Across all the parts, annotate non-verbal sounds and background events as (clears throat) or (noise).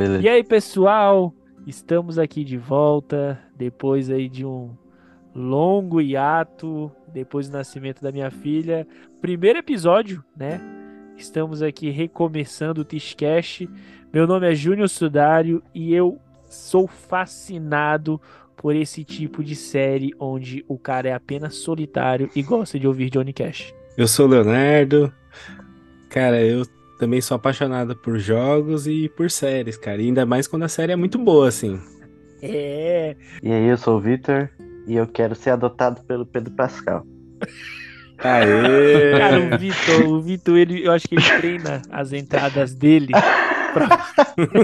Beleza. E aí, pessoal, estamos aqui de volta depois aí de um longo hiato, depois do nascimento da minha filha. Primeiro episódio, né? Estamos aqui recomeçando o Tishcast. Meu nome é Júnior Sudário e eu sou fascinado por esse tipo de série onde o cara é apenas solitário e gosta de ouvir Johnny Cash. Eu sou o Leonardo. Cara, eu também sou apaixonado por jogos e por séries, cara. E ainda mais quando a série é muito boa, assim. É. E aí, eu sou o Vitor e eu quero ser adotado pelo Pedro Pascal. Aê! (laughs) Cara, o Vitor, o Vitor, ele, eu acho que ele treina as entradas dele pra... (laughs)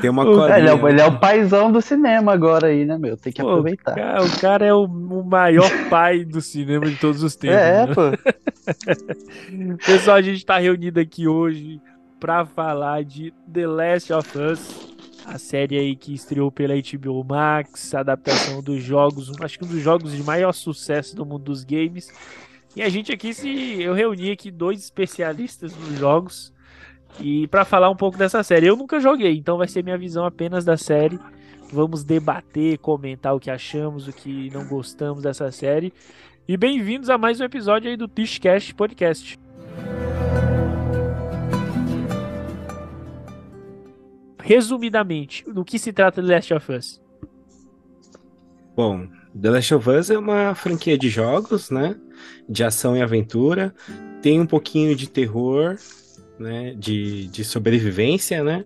Tem uma O- colinha. Ele é, o- ele é o paizão do cinema agora aí, né, meu? Tem que Pô, aproveitar. Cara, o cara é o, o maior pai do cinema de todos os tempos. É, né? pô. (laughs) Pessoal, a gente tá reunido aqui hoje pra falar de The Last of Us, a série aí que estreou pela HBO Max, adaptação dos jogos, acho que um dos jogos de maior sucesso do mundo dos games. E a gente aqui se eu reuni aqui dois especialistas nos jogos e pra falar um pouco dessa série. Eu nunca joguei, então vai ser minha visão apenas da série. Vamos debater, comentar o que achamos, o que não gostamos dessa série. E bem-vindos a mais um episódio aí do Tishcast Podcast. Resumidamente, do que se trata The Last of Us? Bom, The Last of Us é uma franquia de jogos, né? De ação e aventura. Tem um pouquinho de terror, né? De, de sobrevivência, né?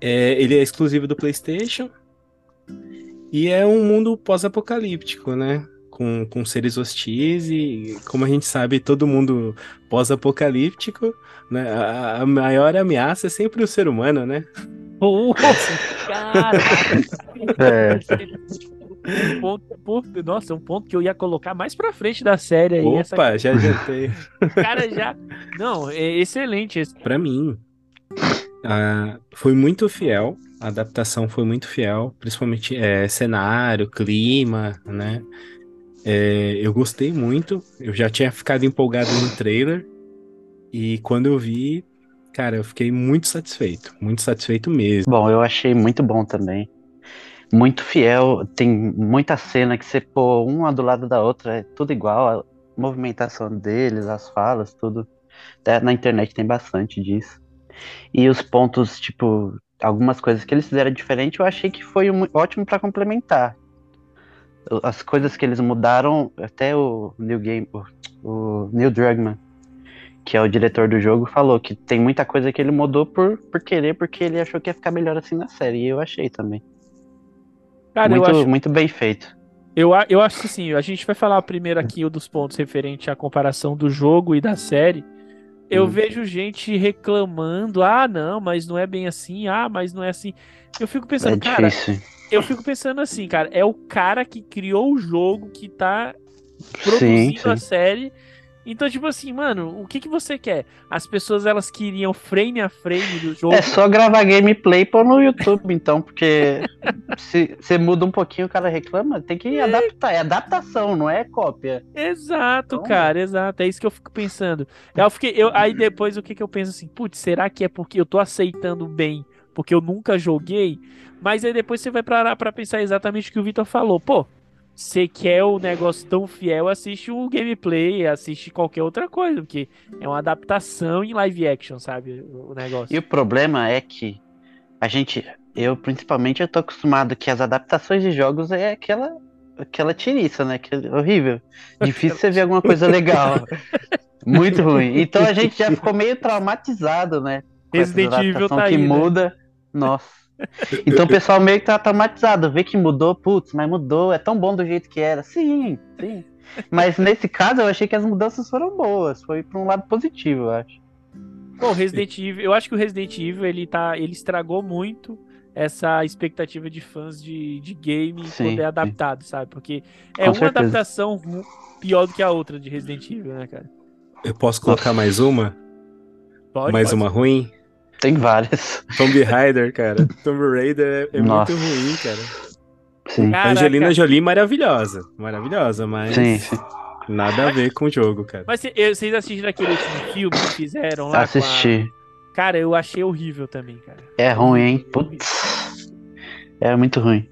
É, ele é exclusivo do PlayStation. E é um mundo pós-apocalíptico, né? Com, com seres hostis e, como a gente sabe, todo mundo pós-apocalíptico, né? A, a maior ameaça é sempre o ser humano, né? Nossa, (laughs) caraca! É. Um ponto, ponto- nossa, um ponto que eu ia colocar mais pra frente da série aí. essa Opa, já adiantei. (laughs) cara já. Não, é excelente. esse- Pra mim, ah, foi muito fiel. A adaptação foi muito fiel, principalmente é, cenário, clima, né? É, eu gostei muito. Eu já tinha ficado empolgado no trailer. E quando eu vi, cara, eu fiquei muito satisfeito. Muito satisfeito mesmo. Bom, eu achei muito bom também. Muito fiel. Tem muita cena que você pô uma do lado da outra, é tudo igual. A movimentação deles, as falas, tudo. Até na internet tem bastante disso. E os pontos, tipo, algumas coisas que eles fizeram diferente, eu achei que foi um- ótimo pra complementar. As coisas que eles mudaram, até o Neil Game, o, o Neil Druckmann, que é o diretor do jogo, falou que tem muita coisa que ele mudou por, por querer, porque ele achou que ia ficar melhor assim na série. E eu achei também. Cara, muito, eu acho. muito bem feito. Eu, eu acho que sim, a gente vai falar primeiro aqui um dos pontos referente à comparação do jogo e da série. Eu Hum. vejo gente reclamando, ah, não, mas não é bem assim, ah, mas não é assim. Eu fico pensando, É cara, difícil. Eu fico pensando assim, cara, é o cara que criou o jogo que tá Sim, produzindo a sim. série. Então, tipo assim, mano, o que que você quer? As pessoas elas queriam frame a frame do jogo. É só gravar gameplay e pôr no YouTube, então, porque (laughs) se você muda um pouquinho, o cara reclama, tem que adaptar. É adaptação, não é cópia. Exato, Então- cara, exato. É isso que eu fico pensando. Eu fiquei, eu, aí depois o que que eu penso assim, putz, será que é porque eu tô aceitando bem, porque eu nunca joguei? Mas aí depois você vai parar pra pensar exatamente o que o Vitor falou. Pô, você quer o negócio tão fiel, assiste o gameplay, assiste qualquer outra coisa, porque é uma adaptação em live action, sabe? O negócio. E o problema é que a gente, eu principalmente, eu tô acostumado que as adaptações de jogos é aquela aquela tiriça, né? Que é horrível. Difícil você ver alguma coisa legal. (laughs) Muito ruim. Então a gente já ficou meio traumatizado, né? com Resident Evil tá que aí, né? muda. Nossa. Então o pessoal meio que tá traumatizado. Vê que mudou, putz, mas mudou, é tão bom do jeito que era. Sim, sim. Mas nesse caso eu achei que as mudanças foram boas. Foi pra um lado positivo, eu acho. Pô, o Resident Evil, eu acho que o Resident Evil ele tá, ele estragou muito essa expectativa de fãs de, de game Sim, quando é sim. adaptado, sabe? Porque é Com uma certeza. adaptação pior do que a outra de Resident Evil, né, cara? Eu posso colocar mais uma? Pode, mais pode. uma ruim? Tem várias. Tomb Raider, cara. (laughs) Tomb Raider é, é muito ruim, cara. Sim, Caraca. Angelina Jolie maravilhosa. Maravilhosa, mas sim, sim. nada a ver com o jogo, cara. Mas vocês assistiram aquele último filme que fizeram lá? com a- Assisti. Cara, eu achei horrível também, cara. É ruim, hein? Putz. É muito ruim.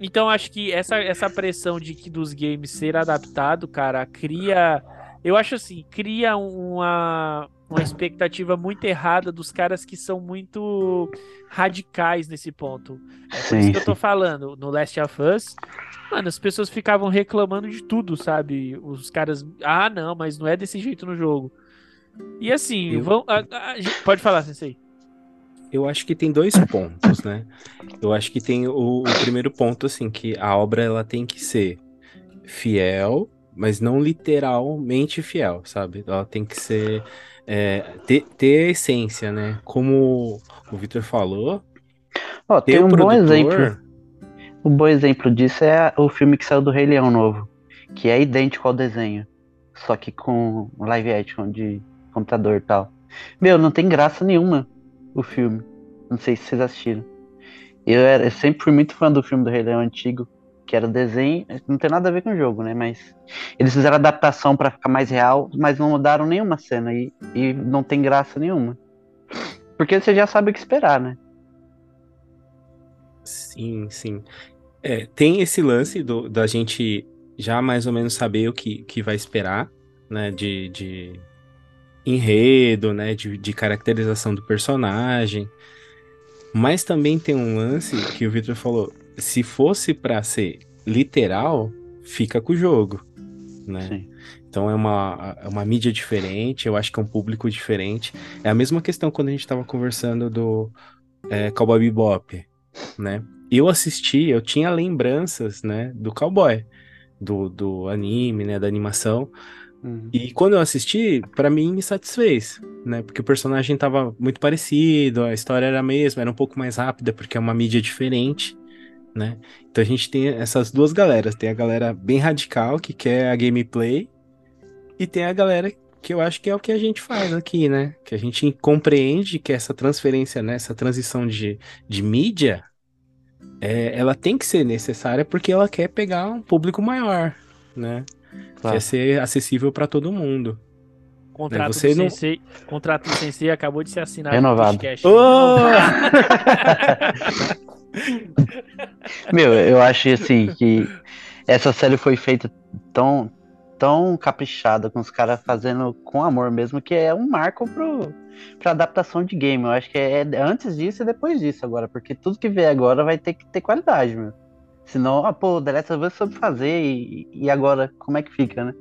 Então acho que essa, essa pressão de que dos games ser adaptado, cara, cria. Eu acho assim, cria uma, uma expectativa muito errada dos caras que são muito radicais nesse ponto. É por Sim, isso que eu tô sim. falando. No Last of Us, mano, as pessoas ficavam reclamando de tudo, sabe? Os caras. Ah, não, mas não é desse jeito no jogo. E assim, Eu- vão. a- a- pode falar, Sensei. Eu acho que tem dois pontos, né? Eu acho que tem o, o primeiro ponto, assim, que a obra ela tem que ser fiel, mas não literalmente fiel, sabe? Ela tem que ser é, ter, ter a essência, né? Como o Victor falou, tem um bom produtor. exemplo. Um bom exemplo disso é o filme que saiu do Rei Leão novo, que é idêntico ao desenho, só que com live action de computador e tal. Meu, não tem graça nenhuma o filme. Não sei se vocês assistiram. Eu, era, eu sempre fui muito fã do filme do Rei Leão antigo, que era desenho, não tem nada a ver com o jogo, né? Mas eles fizeram adaptação pra ficar mais real, mas não mudaram nenhuma cena e, e não tem graça nenhuma. Porque você já sabe o que esperar, né? Sim, sim. É, tem esse lance do, da gente já mais ou menos saber o que, que vai esperar, né? De, de enredo, né? De, de caracterização do personagem. Mas também tem um lance que o Victor falou: se fosse pra ser literal, fica com o jogo, né? Sim. Então é uma, é uma mídia diferente, eu acho que é um público diferente. É a mesma questão quando a gente estava conversando do é, Cowboy Bebop, né? Eu assisti, eu tinha lembranças, né, do Cowboy, do, do anime, né, da animação. Uhum. E quando eu assisti, pra mim me satisfez, né? Porque o personagem tava muito parecido, a história era a mesma, era um pouco mais rápida, porque é uma mídia diferente, né? Então a gente tem essas duas galeras. Tem a galera bem radical, que quer a gameplay, e tem a galera que eu acho que é o que a gente faz aqui, né? Que a gente compreende que essa transferência, né? Essa transição de, de mídia, é, ela tem que ser necessária porque ela quer pegar um público maior, né? Claro. Quer ser acessível para todo mundo. Contrato, você do não- Sensei, contrato do Sensei acabou de ser assinado. no Renovado. podcast. Ô! (laughs) Meu, eu acho assim que essa série foi feita tão, tão caprichada, com os caras fazendo com amor mesmo, que é um marco pro, pra adaptação de game. Eu acho que é antes disso e depois disso agora, porque tudo que vier agora vai ter que ter qualidade, meu. Senão, ah, pô, The Last of Us soube fazer e, e agora como é que fica, né?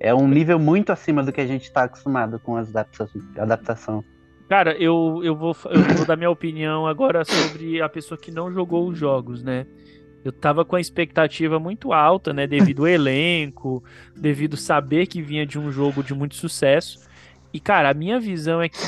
É um nível muito acima do que a gente tá acostumado com as adapta- adaptação. Cara, eu, eu, vou, eu vou dar minha opinião agora sobre a pessoa que não jogou os jogos, né? Eu tava com a expectativa muito alta, né? Devido ao (laughs) elenco, devido saber que vinha de um jogo de muito sucesso. E, cara, a minha visão é que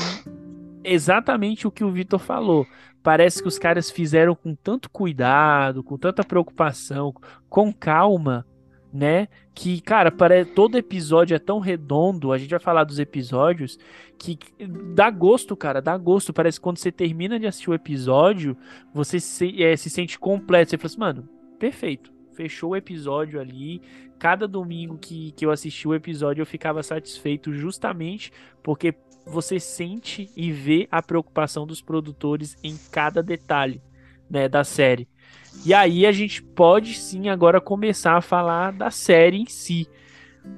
exatamente o que o Vitor falou. Parece que os caras fizeram com tanto cuidado, com tanta preocupação, com calma, né? Que, cara, parece, todo episódio é tão redondo. A gente vai falar dos episódios que dá gosto, cara, dá gosto. Parece que quando você termina de assistir o episódio, você se, é, se sente completo. Você fala assim, mano, perfeito. Fechou o episódio ali. Cada domingo que, que eu assisti o episódio, eu ficava satisfeito justamente porque você sente e vê a preocupação dos produtores em cada detalhe né, da série. E aí a gente pode sim agora começar a falar da série em si.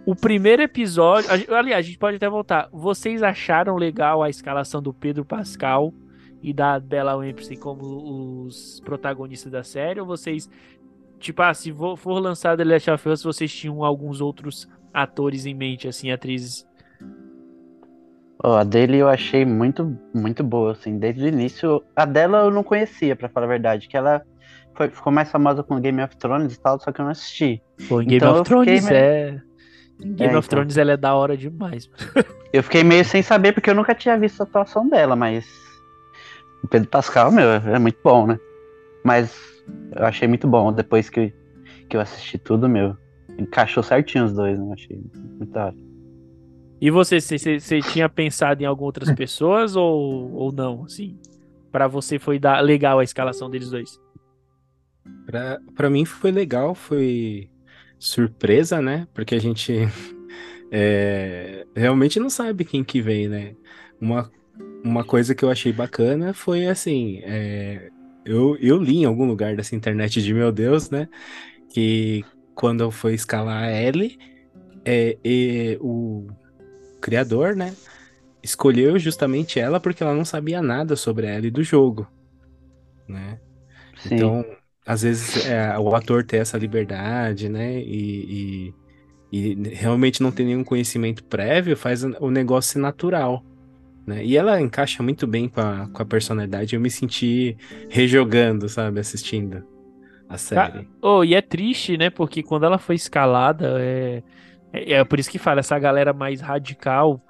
O primeiro episódio, aliás, a gente pode até voltar. Vocês acharam legal a escalação do Pedro Pascal e da Bella Ramsey como os protagonistas da série? Ou vocês, tipo, ah, se for lançado The Last of Us, vocês tinham alguns outros atores em mente, assim, atrizes? Ó, a dele eu achei muito, muito boa, assim, desde o início. A dela eu não conhecia, pra falar a verdade, que ela foi- ficou mais famosa com Game of Thrones e tal, só que eu não assisti. Pô, em Game Então of Thrones meio- é. Em Game É, of então. Thrones ela é da hora demais. (laughs) Eu fiquei meio sem saber, porque eu nunca tinha visto a atuação dela, mas. O Pedro Pascal, meu, é muito bom, né? Mas eu achei muito bom depois que, que eu assisti tudo, meu. Encaixou certinho os dois, né? Eu achei muito da hora. E você, você, você- você tinha pensado em algumas outras pessoas ou, ou não? Assim, para você foi da, legal a escalação deles dois? Pra, pra mim foi legal, foi surpresa, né? Porque a gente (laughs) é, realmente não sabe quem que vem, né? Uma, uma coisa que eu achei bacana foi assim, é, eu, eu li em algum lugar dessa internet de meu Deus, né? Que quando eu fui escalar a Ellie, é, e o criador, né? Escolheu justamente ela porque ela não sabia nada sobre a Ellie do jogo, né? Sim. Então, às vezes é, o ator ter essa liberdade, né? E, e, e realmente não ter nenhum conhecimento prévio faz o negócio ser natural. Né? E ela encaixa muito bem com a, com a personalidade. Eu me senti rejogando, sabe, assistindo a série. Oh, e é triste, né? Porque quando ela foi escalada, é, é, é por isso que fala, essa galera mais radical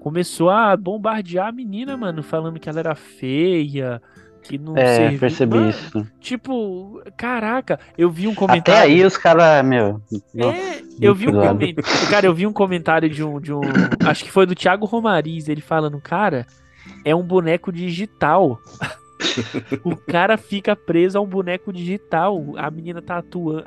começou a bombardear a menina, mano, falando que ela era feia, que não É, servia. percebi Mano, isso. Tipo, caraca, eu vi um Até comentário. aí os caras, meu. É, eu vi um comentário. Cara, eu vi um comentário de um, de um. Acho que foi do Thiago Romariz, ele falando, cara, é um boneco digital. O cara fica preso a um boneco digital. A menina tá atuando.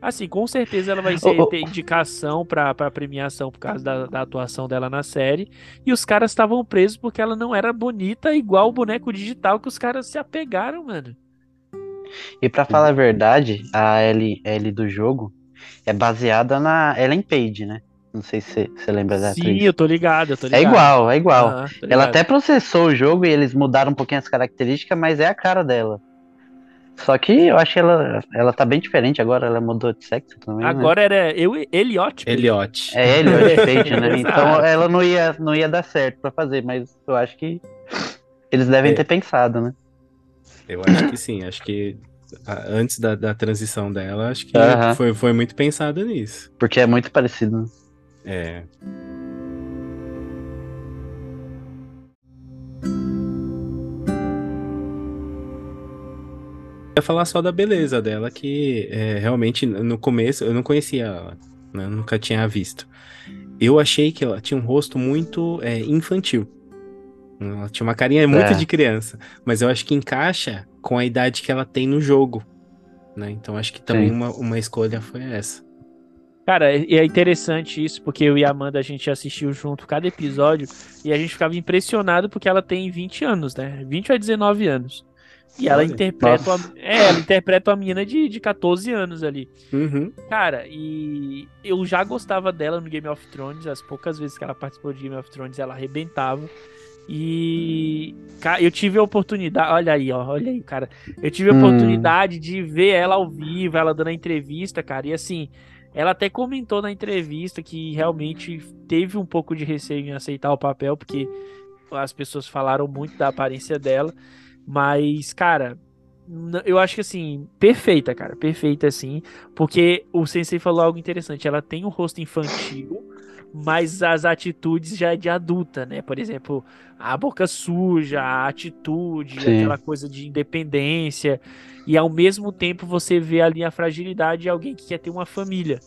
Assim, com certeza ela vai ser, ter indicação pra, pra premiação por causa da, da atuação dela na série. E os caras estavam presos porque ela não era bonita igual o boneco digital que os caras se apegaram, mano. E pra falar a verdade, a Ellie, Ellie do jogo é baseada na Ellen Page, né? Não sei se você- lembra da Sim, atriz. eu tô ligado, eu tô É ligado. igual, é igual. Tô Ela até processou o jogo e eles mudaram um pouquinho as características, mas é a cara dela. Só que eu acho que ela, ela tá bem diferente agora, ela mudou de sexo também. né? Agora era eu e Elliot. Elliot. É ele, Elliot Page, né? (laughs) Então ela não ia, não ia dar certo pra fazer, mas eu acho que eles devem É. ter pensado, né? Eu acho que sim, acho que antes da, da transição dela, acho que Aham. foi, foi muito pensado nisso. Porque é muito parecido. É. Eu ia falar só da beleza dela, que é, realmente no começo eu não conhecia ela, né? Eu nunca tinha visto. Eu achei que ela tinha um rosto muito é, infantil. Ela tinha uma carinha muito É. de criança, mas eu acho que encaixa com a idade que ela tem no jogo. Né? Então acho que também Sim. uma, uma escolha foi essa. Cara, e é interessante isso, porque eu e a Amanda a gente assistiu junto cada episódio e a gente ficava impressionado porque ela tem 20 anos, né? 20 a 19 anos. E ela Olha, interpreta, uma, é, ela interpreta uma menina de, de 14 anos ali. Uhum. Cara, e eu já gostava dela no Game of Thrones, as poucas vezes que ela participou de Game of Thrones, ela arrebentava. E eu tive a oportunidade, olha aí, ó, olha aí, cara. Eu tive a Hum. oportunidade de ver ela ao vivo, ela dando a entrevista, cara. E assim, ela até comentou na entrevista que realmente teve um pouco de receio em aceitar o papel, porque as pessoas falaram muito da aparência dela. Mas, cara, eu acho que assim, perfeita, cara, perfeita assim. Porque o Sensei falou algo interessante. Ela tem um rosto infantil, mas as atitudes já é de adulta, né? Por exemplo, a boca suja, a atitude, Sim. aquela coisa de independência. E ao mesmo tempo você vê ali a fragilidade de alguém que quer ter uma família.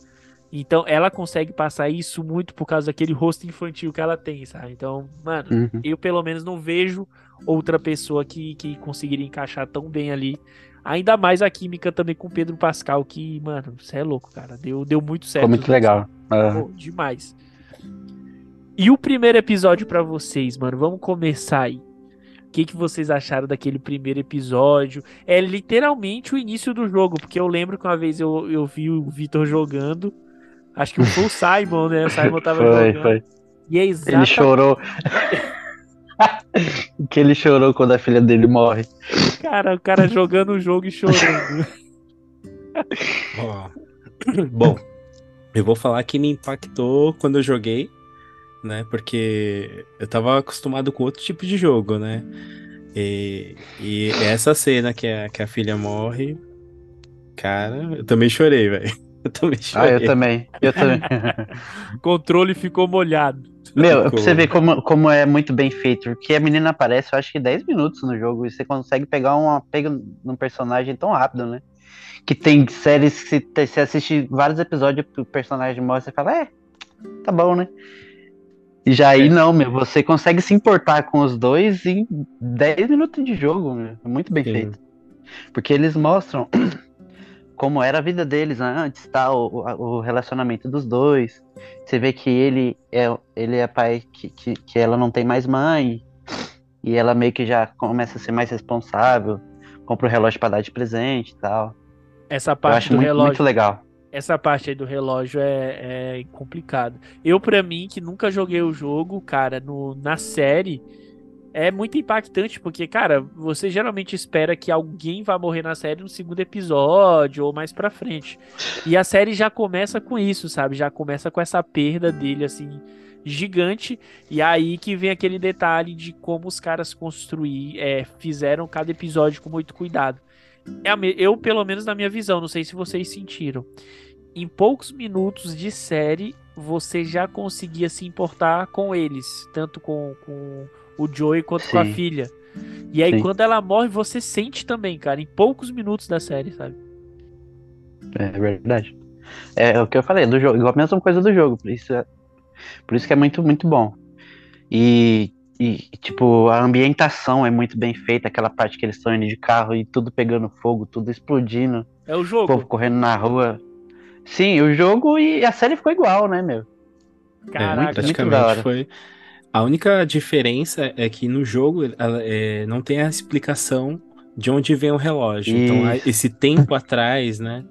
Então ela consegue passar isso muito por causa daquele rosto infantil que ela tem, sabe? Então, mano, Uhum. eu pelo menos não vejo outra pessoa que, que conseguiria encaixar tão bem ali. Ainda mais a química também com o Pedro Pascal, que, mano, você é louco, cara. Deu, deu muito certo. Ficou muito legal. Aham. Pô, demais. E o primeiro episódio pra vocês, mano? Vamos começar aí. O que, que vocês acharam daquele primeiro episódio? É literalmente o início do jogo, porque eu lembro que uma vez eu, eu vi o Vitor jogando. Acho que foi o Simon, né? O Simon tava Foi, jogando. foi. E é Ele exatamente. chorou. (laughs) que ele chorou quando a filha dele morre. Cara, o cara jogando o jogo e chorando. Ó. Bom, eu vou falar que me impactou quando eu joguei, né? Porque eu tava acostumado com outro tipo de jogo, né? E, e essa cena que a, que a filha morre, cara, eu também chorei, velho. (laughs) Eu também Ah, chorei. eu também. Eu também. O (laughs) controle ficou molhado. Meu, pra você ver como, como é muito bem feito. Porque a menina aparece, eu acho que 10 minutos no jogo. E você consegue pegar um apego num personagem tão rápido, né? Que tem séries que você assiste vários episódios o personagem morre, você fala, é, tá bom, né? E já aí É. não, meu, você consegue se importar com os dois em 10 minutos de jogo, meu. É muito bem Sim. feito. Porque eles mostram (clears throat) como era a vida deles antes, tá? O, o- relacionamento dos dois. Você vê que ele é, ele é pai, que, que, que ela não tem mais mãe. E ela meio que já começa a ser mais responsável, compra o relógio pra dar de presente e tal. Essa Eu parte acho do muito, relógio. muito legal. Essa parte aí do relógio é, é complicado. Eu, pra mim, que nunca joguei o jogo, cara, no, na série, é muito impactante, porque, cara, você geralmente espera que alguém vá morrer na série no segundo episódio ou mais pra frente. E a série já começa com isso, sabe? Já começa com essa perda dele, assim, gigante. E aí que vem aquele detalhe de como os caras construir, é, fizeram cada episódio com muito cuidado. É eu, pelo menos na minha visão, não sei se vocês sentiram. Em poucos minutos de série, você já conseguia se importar com eles, tanto com, com o Joey quanto com a Sim. filha. E aí, Sim. quando ela morre, você sente também, cara, em poucos minutos da série, sabe? É verdade. É o que eu falei, do jogo, igual a mesma coisa do jogo, por isso, é- por isso que é muito, muito bom. E, e, tipo, a ambientação é muito bem feita, aquela parte que eles estão indo de carro e tudo pegando fogo, tudo explodindo, É o o jogo. povo correndo na rua. Sim, o jogo e a série ficou igual, né, meu? É, Caraca, muito da praticamente hora. foi. A única diferença é que no jogo é, não tem a explicação de onde vem o relógio. Então, Isso. esse tempo atrás, né?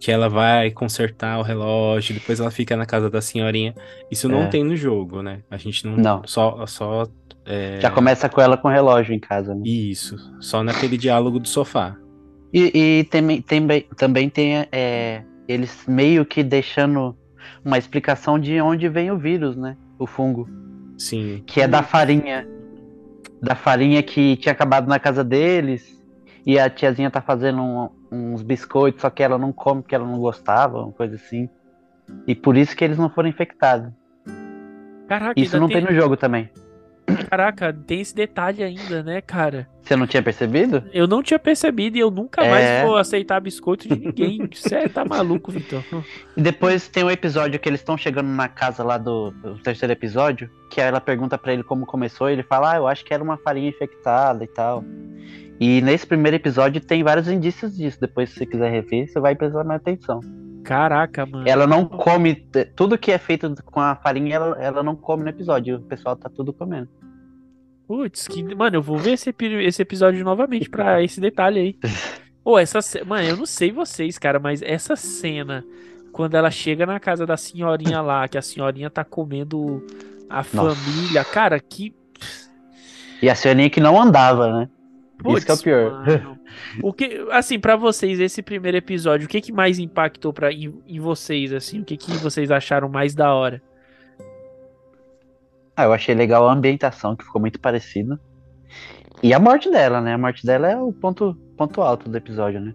Que ela vai consertar o relógio, depois ela fica na casa da senhorinha. Isso não É. tem no jogo, né? A gente não. Não. Só. só é, Já começa com ela com o relógio em casa, né? Isso. Só naquele diálogo do sofá. E, e também, também, também tem é, eles meio que deixando uma explicação de onde vem o vírus, né? O fungo. Sim. Que é da farinha. Da farinha que tinha acabado na casa deles. E a tiazinha tá fazendo um- uns biscoitos, só que ela não come porque ela não gostava, uma coisa assim. E por isso que eles não foram infectados. Caraca, Isso não tem, tem no jogo também. Caraca, tem esse detalhe ainda, né, cara? Você não tinha percebido? Eu não tinha percebido e eu nunca É. mais vou aceitar biscoito de ninguém. Você tá maluco, Vitor? E depois tem um episódio que eles estão chegando na casa lá do, do terceiro episódio, que ela pergunta pra ele como começou, e ele fala, ah, eu acho que era uma farinha infectada e tal. E nesse primeiro episódio tem vários indícios disso. Depois, se você quiser rever, você vai prestar mais atenção. Caraca, mano. Ela não come. Tudo que é feito com a farinha, ela, ela não come no episódio. O pessoal tá tudo comendo. Putz, que. Mano, eu vou ver esse, esse episódio novamente pra (laughs) esse detalhe aí. Pô, essa. ce- Mano, eu não sei vocês, cara, mas essa cena, quando ela chega na casa da senhorinha lá, que a senhorinha tá comendo a família, cara, que. E a senhorinha que não andava, né? Isso que é o pior. mano. (laughs) O que, assim, pra vocês, esse primeiro episódio, o que que mais impactou pra, em, em vocês, assim? O que que vocês acharam mais da hora? Ah, eu achei legal a ambientação, que ficou muito parecida. E a morte dela, né? A morte dela é o ponto, ponto alto do episódio, né?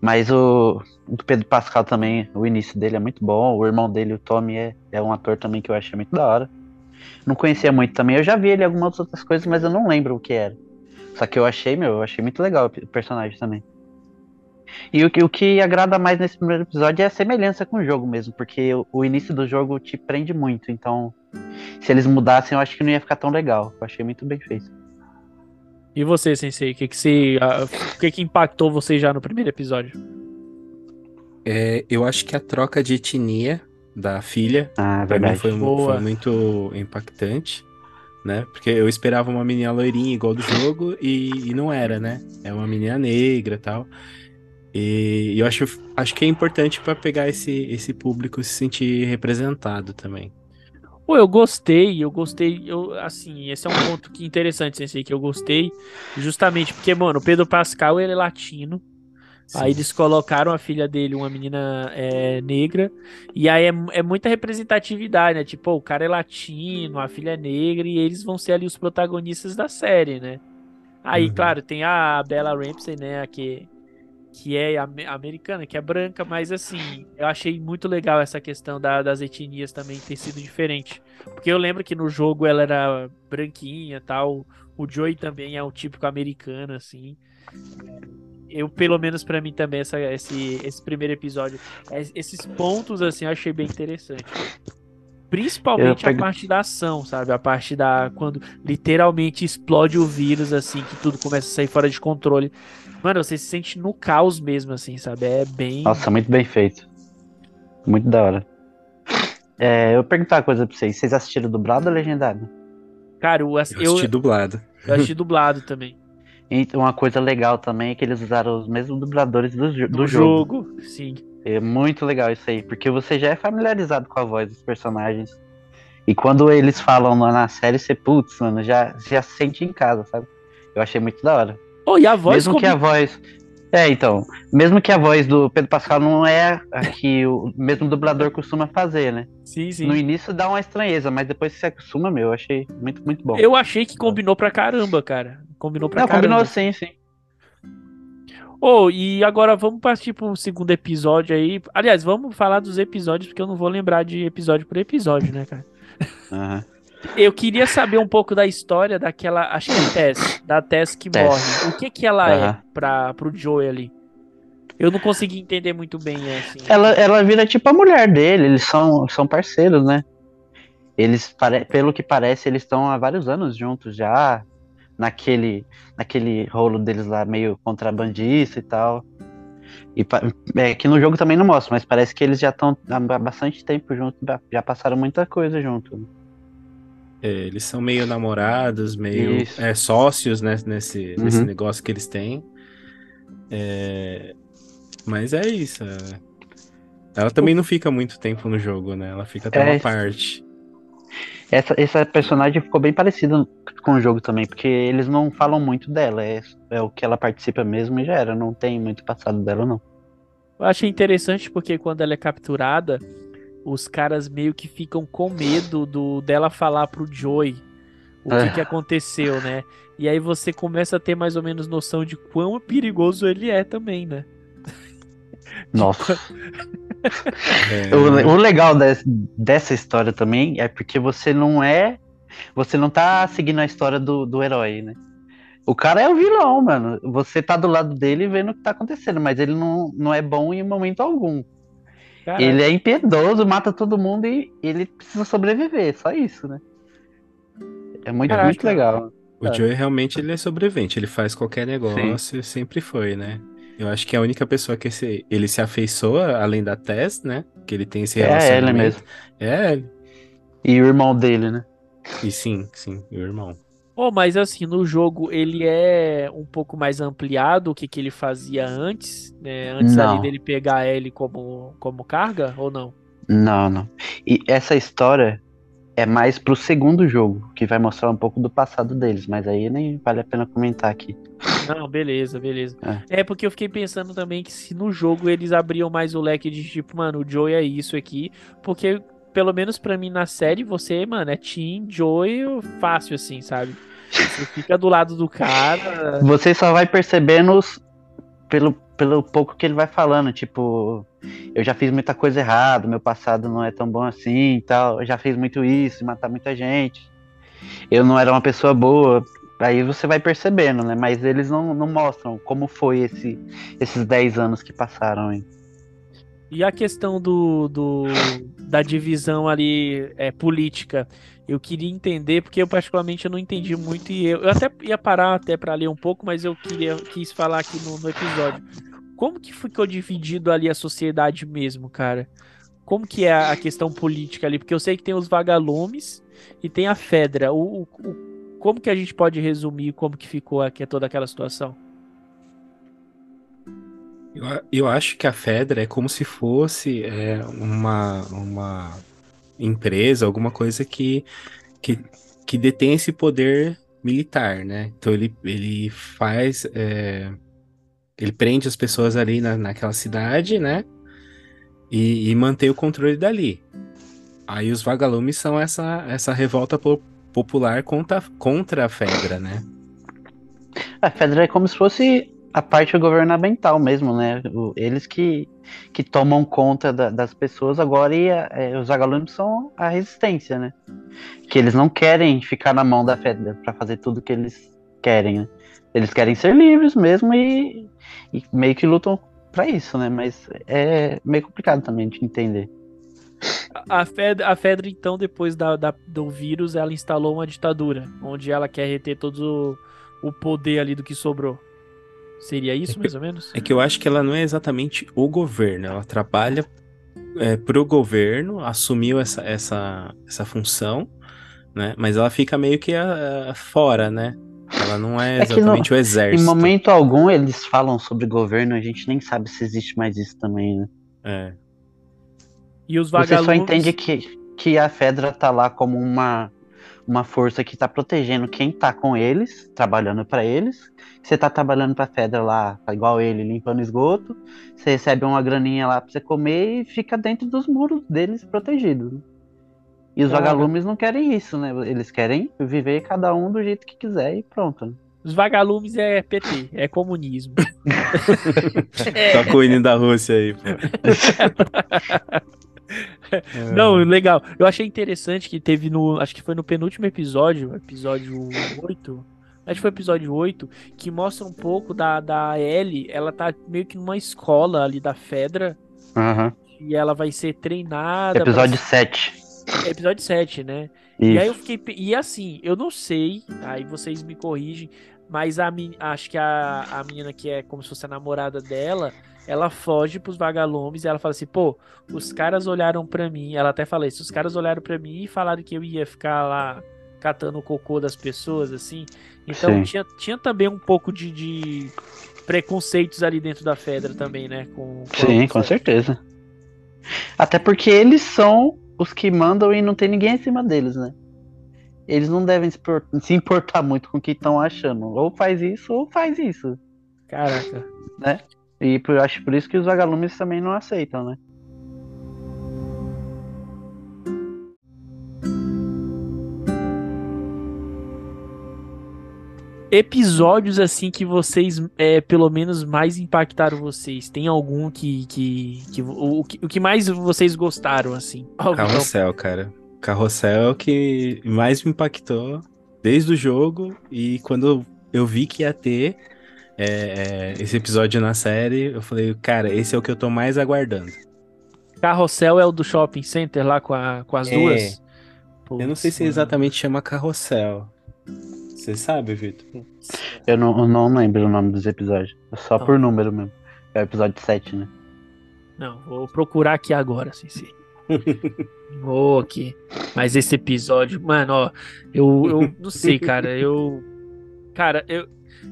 Mas o o do Pedro Pascal também, o início dele é muito bom. O irmão dele, o Tommy, é, é um ator também que eu achei muito da hora. Não conhecia muito também. Eu já vi ele em algumas outras coisas, mas eu não lembro o que era. Só que eu achei, meu, eu achei muito legal o personagem também. E o que, o que agrada mais nesse primeiro episódio é a semelhança com o jogo mesmo, porque o, o início do jogo te prende muito. Então, se eles mudassem, eu acho que não ia ficar tão legal. Eu achei muito bem feito. E você, Sensei, o que que que que impactou você já no primeiro episódio? É, eu acho que a troca de etnia da filha Ah, Pra mim foi, foi muito impactante, né? Porque eu esperava uma menina loirinha igual do jogo e, e não era, né? É uma menina negra e tal. E eu acho, acho que é importante pra pegar esse, esse público se sentir representado também. Pô, eu gostei, eu gostei, eu, assim, esse é um ponto que interessante, Sensei, que eu gostei, justamente porque, mano, o Pedro Pascal, ele é latino, aí eles colocaram a filha dele, uma menina é, negra, e aí é, é muita representatividade, né, tipo, o cara é latino, a filha é negra, e eles vão ser ali os protagonistas da série, né. Aí, Uhum. claro, tem a Bella Ramsey, né, a que, que é ame- americana, que é branca, mas assim, eu achei muito legal essa questão da- das etnias também ter sido diferente. Porque eu lembro que no jogo ela era branquinha tal. O Joey também é o típico americano, assim. Eu, pelo menos pra mim também, essa, esse, esse primeiro episódio, es- esses pontos, assim, eu achei bem interessante. Principalmente Eu pego- a parte da ação, sabe? A parte da. Quando literalmente explode o vírus, assim, que tudo começa a sair fora de controle. Mano, você se sente no caos mesmo, assim, sabe? É bem. Nossa, muito bem feito. Muito da hora. É, eu vou perguntar uma coisa pra vocês. Vocês assistiram dublado ou legendado? Cara, o, Eu eu, assisti dublado. Eu assisti dublado também. E uma coisa legal também é que eles usaram os mesmos dubladores do, do Do jogo. jogo, sim. É muito legal isso aí, porque você já é familiarizado com a voz dos personagens. E quando eles falam na série, você, putz, mano, já, já se sente em casa, sabe? Eu achei muito da hora. Oh, e a voz mesmo que a voz. É, então. Mesmo que a voz do Pedro Pascal não é a que o mesmo dublador costuma fazer, né? Sim, sim. No início dá uma estranheza, mas depois que se acostuma, meu, eu achei muito, muito bom. Eu achei que combinou pra caramba, cara. Combinou pra Não, caramba. combinou sim, sim. Oh, e agora vamos partir pro segundo episódio aí. Aliás, vamos falar dos episódios, porque eu não vou lembrar de episódio por episódio, né, cara? Aham. Eu queria saber um pouco da história daquela. Acho que é Tess, da Tess que Tess. morre. O que que ela é Aham. pra, pro Joey ali? Eu não consegui entender muito bem, assim. Ela, ela vira tipo a mulher dele, eles são, são parceiros, né? Eles, pelo que parece, eles estão há vários anos juntos já, naquele, naquele rolo deles lá, meio contrabandista e tal. E é que no jogo também não mostra, mas parece que eles já estão há ba- bastante tempo juntos, já- já passaram muita coisa junto. É, eles são meio namorados, meio é, sócios né, nesse, nesse Uhum. negócio que eles têm. É, Mas é isso. é. Ela também não fica muito tempo no jogo, né? Ela fica até É uma parte. Essa, essa personagem ficou bem parecida com o jogo também, porque eles não falam muito dela, é, é o que ela participa mesmo e já era, não tem muito passado dela, não. Eu achei interessante porque quando ela é capturada, os caras meio que ficam com medo do dela falar pro Joey o que, É. que aconteceu, né? E aí você começa a ter mais ou menos noção de quão perigoso ele é também, né? (laughs) Nossa. (laughs) É, O, o legal des- dessa história também é porque você não é. Você não tá seguindo a história do, do herói, né? O cara é o vilão, mano. Você tá do lado dele vendo o que tá acontecendo, mas ele não, não é bom em momento algum. Cara, Ele é impiedoso, mata todo mundo e ele precisa sobreviver, só isso, né? É muito, Caraca. muito legal. O É. Joey realmente ele é sobrevivente, ele faz qualquer negócio, sempre foi, né? Eu acho que a única pessoa que esse- ele se afeiçoa, além da Tess, né? Que ele tem esse É relacionamento. ele mesmo. É ele. E o irmão dele, né? E sim, sim, o irmão. Oh, mas assim, no jogo ele é um pouco mais ampliado o que, que ele fazia antes, né? Antes ali dele pegar a Ellie como, como carga, ou não? Não, não. E essa história é mais pro segundo jogo, que vai mostrar um pouco do passado deles, mas aí nem vale a pena comentar aqui. Não, beleza, beleza. É. porque eu fiquei pensando também que se no jogo eles abriam mais o leque de tipo, mano, o Joey é isso aqui, porque pelo menos pra mim na série você, mano, é Team Joey fácil assim, sabe? Você fica do lado do cara. Você só vai percebendo pelo, pelo pouco que ele vai falando, tipo, eu já fiz muita coisa errada, meu passado não é tão bom assim e tal, eu já fiz muito isso, matar muita gente, eu não era uma pessoa boa. Aí você vai percebendo, né? Mas eles não, não mostram como foi esse, esses 10 anos que passaram, hein? E a questão do, do da divisão ali é, política, eu queria entender, porque eu particularmente eu não entendi muito e eu, eu até ia parar até para ler um pouco, mas eu queria quis falar aqui no, no episódio. Como que ficou dividido ali a sociedade mesmo, cara? Como que é a questão política ali? Porque eu sei que tem os vagalumes e tem a Fedra. O, o- o- como que a gente pode resumir como que ficou aqui toda aquela situação? Eu, eu acho que a Fedra é como se fosse é, uma, uma empresa, alguma coisa que, que, que detém esse poder militar, né? Então ele, ele faz. é, ele prende as pessoas ali na, naquela cidade, né? E, e mantém o controle dali. Aí os vagalumes são essa, essa revolta po- popular contra, contra a Fedra, né? A Fedra é como se fosse a parte governamental mesmo, né? Eles que, que tomam conta da- das pessoas agora e a- é, os vagalumes são a resistência, né? Que eles não querem ficar na mão da Fedra pra fazer tudo que eles querem, né? Eles querem ser livres mesmo e, e meio que lutam pra isso, né? Mas é meio complicado também de entender. A Fedra, a então, depois da, da- do vírus, ela instalou uma ditadura, onde ela quer reter todo o, o poder ali do que sobrou. Seria isso, É que- mais ou menos? É que eu acho que ela não é exatamente o governo, ela trabalha é, pro governo, assumiu essa, essa, essa função, né? Mas ela fica meio que ah, fora, né? Ela não é É exatamente o (laughs) Em exército. momento algum eles falam sobre governo, a gente nem sabe se existe mais isso também, né? É. E os Você vagalumes. só entende que, que a Fedra tá lá como uma, uma força que tá protegendo quem tá com eles, trabalhando pra eles. Você tá trabalhando pra Fedra lá, tá igual ele, limpando esgoto. Você recebe uma graninha lá pra você comer e fica dentro dos muros deles protegido. E os vagalumes não querem isso, né? Eles querem viver cada um do jeito que quiser e pronto. Os vagalumes é PT, é comunismo. (laughs) Toca o hino da Rússia aí, pô. (laughs) É. Não, legal. Eu achei interessante que teve no. Acho que foi no penúltimo episódio, episódio 8. Acho que foi episódio 8, que mostra um pouco da, da Ellie. Ela tá meio que numa escola ali da Fedra. Aham. E ela vai ser treinada. Episódio pra... 7. Episódio 7, né? E aí eu Isso. fiquei. E assim, eu não sei, aí vocês me corrigem, mas a acho que a, a menina que é como se fosse a namorada dela, ela foge pros vagalumes e ela fala assim: pô, os caras olharam pra mim. Ela até fala isso: os caras olharam pra mim e falaram que eu ia ficar lá catando o cocô das pessoas, assim. Então Sim. tinha, tinha também um pouco de, de preconceitos ali dentro da Fedra também, né? Com, com Sim, com certeza. Até porque eles são os que mandam e não tem ninguém acima deles, né? Eles não devem se por- se importar muito com o que estão achando. Ou faz isso, ou faz isso. Caraca. E por- eu acho por isso que os vagalumes também não aceitam, né? episódios assim que vocês, é, pelo menos, mais impactaram vocês? Tem algum que. que, que o, o que o que mais vocês gostaram, assim? Carrossel, cara. Carrossel é o que mais me impactou desde o jogo e quando eu vi que ia ter é, é, esse episódio na série, eu falei, cara, esse é o que eu tô mais aguardando. Carrossel é o do shopping center lá com, a, com as É. duas? Eu não sei se exatamente chama Carrossel. Você sabe, Vitor? Eu não, eu não lembro o nome dos episódios. É só Não. por número mesmo. É o episódio 7, né? Não, vou procurar aqui agora, Sensei. (laughs) Vou aqui. Mas esse episódio, mano, ó, eu, eu não sei, cara, eu. Cara, eu,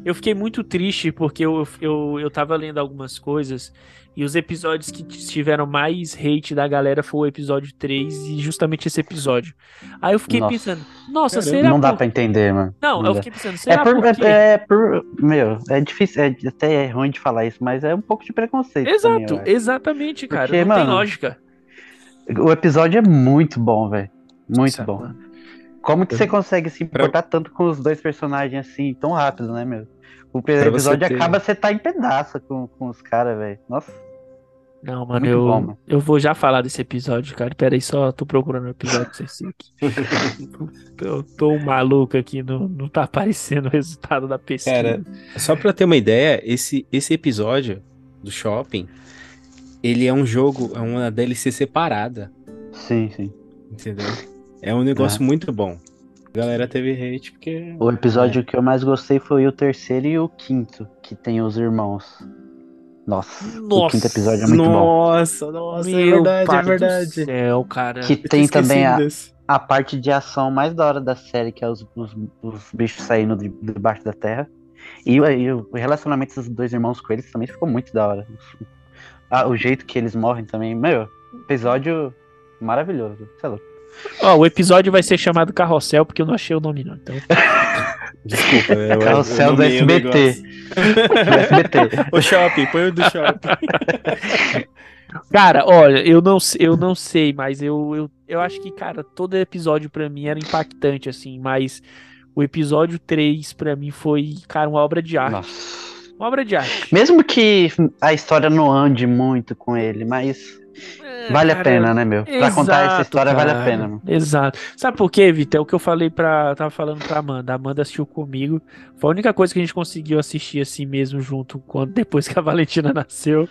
eu fiquei muito triste porque eu, eu, eu tava lendo algumas coisas e os episódios que tiveram mais hate da galera foi o episódio 3 e justamente esse episódio. Aí eu fiquei Nossa. pensando, nossa, Caramba. será não dá por... pra entender, mano. Não, Não eu dá. fiquei pensando, É será por, por quê? é, é por. Meu, é difícil. É até é ruim de falar isso, mas é um pouco de preconceito. Exato, exatamente, cara. Porque, não tem mano, lógica. O episódio é muito bom, velho. Muito Sabe, bom. Como que você consegue se importar tanto com os dois personagens assim, tão rápido, né, meu? O Pra você episódio ter- acaba, você tá em pedaço com, com os caras, velho. Nossa. Não, mano, Muito eu, bom, mano. eu vou já falar desse episódio, cara. Pera aí, só tô procurando o episódio ser aqui. (laughs) eu tô um maluco aqui, não, não tá aparecendo o resultado da pesquisa. Cara, Só pra ter uma ideia, esse, esse episódio do shopping, ele é um jogo, é uma DLC separada, Sim, sim. entendeu? É um negócio muito bom. A galera teve hate porque. O episódio que eu mais gostei foi o terceiro e o quinto, que tem os irmãos. Nossa, o Nossa, quinto episódio é muito bom. nossa, nossa, é Meu verdade, é verdade. céu, cara. Que Eu tem também a, desse. a parte de ação mais da hora da série, que é os, os, os bichos saindo de, debaixo da terra. E, o- e o relacionamento dos dois irmãos com eles também ficou muito da hora. Ah, o jeito que eles morrem também. Meu, episódio maravilhoso. Sei lá. Ó, o episódio vai ser chamado Carrossel, porque eu não achei o nome, não. Então, (laughs) Desculpa, eu, Carrossel do SBT. Do SBT. (laughs) O shopping, põe o do shopping. (laughs) cara, olha, eu não, eu não sei, mas eu, eu, eu acho que, cara, todo episódio pra mim era impactante, assim, mas o episódio 3 pra mim foi, cara, uma obra de arte. Nossa. Uma obra de arte. Mesmo que a história não ande muito com ele, mas Vale a cara, pena, né, meu? Pra contar essa Exato, história vale a cara. pena, mano. Exato. Sabe por quê, Vitor? É o que eu falei pra. Tava falando pra Amanda. A Amanda assistiu comigo. Foi a única coisa que a gente conseguiu assistir assim mesmo junto quando, (laughs) depois que a Valentina nasceu.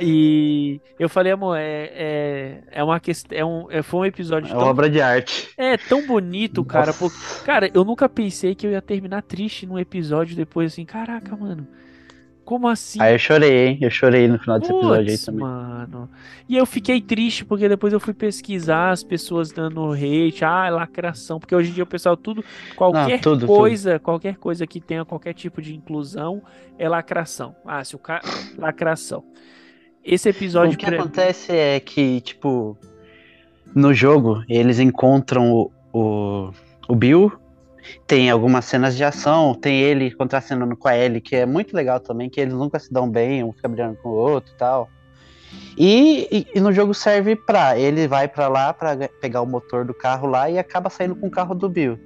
E eu falei, amor, é, é, é uma questão. É um, é, foi um episódio É tão, uma obra de arte. é, tão bonito, cara. Nossa. Porque, cara, eu nunca pensei que eu ia terminar triste num episódio depois assim. Caraca, mano. Como assim? Aí eu chorei, hein? Eu chorei no final desse episódio aí também. mano. E eu fiquei triste porque depois eu fui pesquisar as pessoas dando hate, ah, lacração, porque hoje em dia o pessoal tudo qualquer tudo, coisa, qualquer coisa que tenha qualquer tipo de inclusão é lacração. Ah, se o cara (coughs) lacração. Esse episódio O que pra- acontece é que, tipo, no jogo, eles encontram o, o, o Bill, tem algumas cenas de ação, tem ele contracenando com a Ellie, que é muito legal também, que eles nunca se dão bem, um fica brigando com o outro e tal. E, e- e no jogo serve pra, ele vai pra lá pra ga- pegar o motor do carro lá e acaba saindo com o carro do Bill.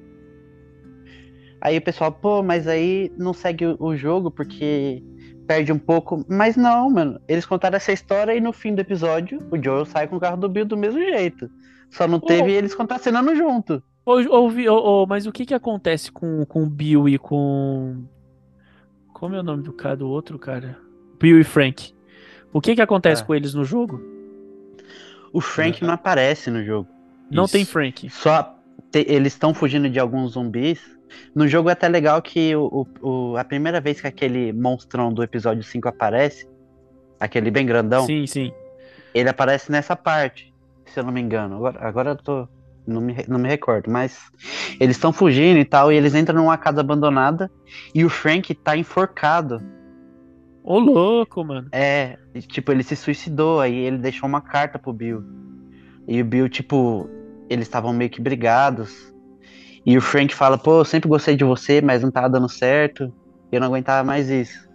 Aí o pessoal, pô, mas aí não segue o, o jogo porque perde um pouco. Mas não, mano. Eles contaram essa história e no fim do episódio o Joel sai com o carro do Bill do mesmo jeito. Só não teve eles contracenando junto. Ô, ô, Vi- ô, ô, mas o que que acontece com, com o Bill e com. Como é o nome do cara do outro, cara? Bill e Frank. O que que acontece Ah. com eles no jogo? O Frank não aparece no jogo. Não Isso. tem Frank. Só te- eles estão fugindo de alguns zumbis. No jogo é até legal que o, o- o- a primeira vez que aquele monstrão do episódio 5 aparece, aquele bem grandão, Sim, sim. ele aparece nessa parte, se eu não me engano. Agora, agora eu tô. Não me, não me recordo, mas eles estão fugindo e tal, e eles entram numa casa abandonada e o Frank tá enforcado. Ô, louco, mano. É, tipo, ele se suicidou, aí ele deixou uma carta pro Bill. E o Bill, tipo, eles estavam meio que brigados. E o Frank fala, pô, eu sempre gostei de você, mas não tava dando certo. E eu não aguentava mais isso.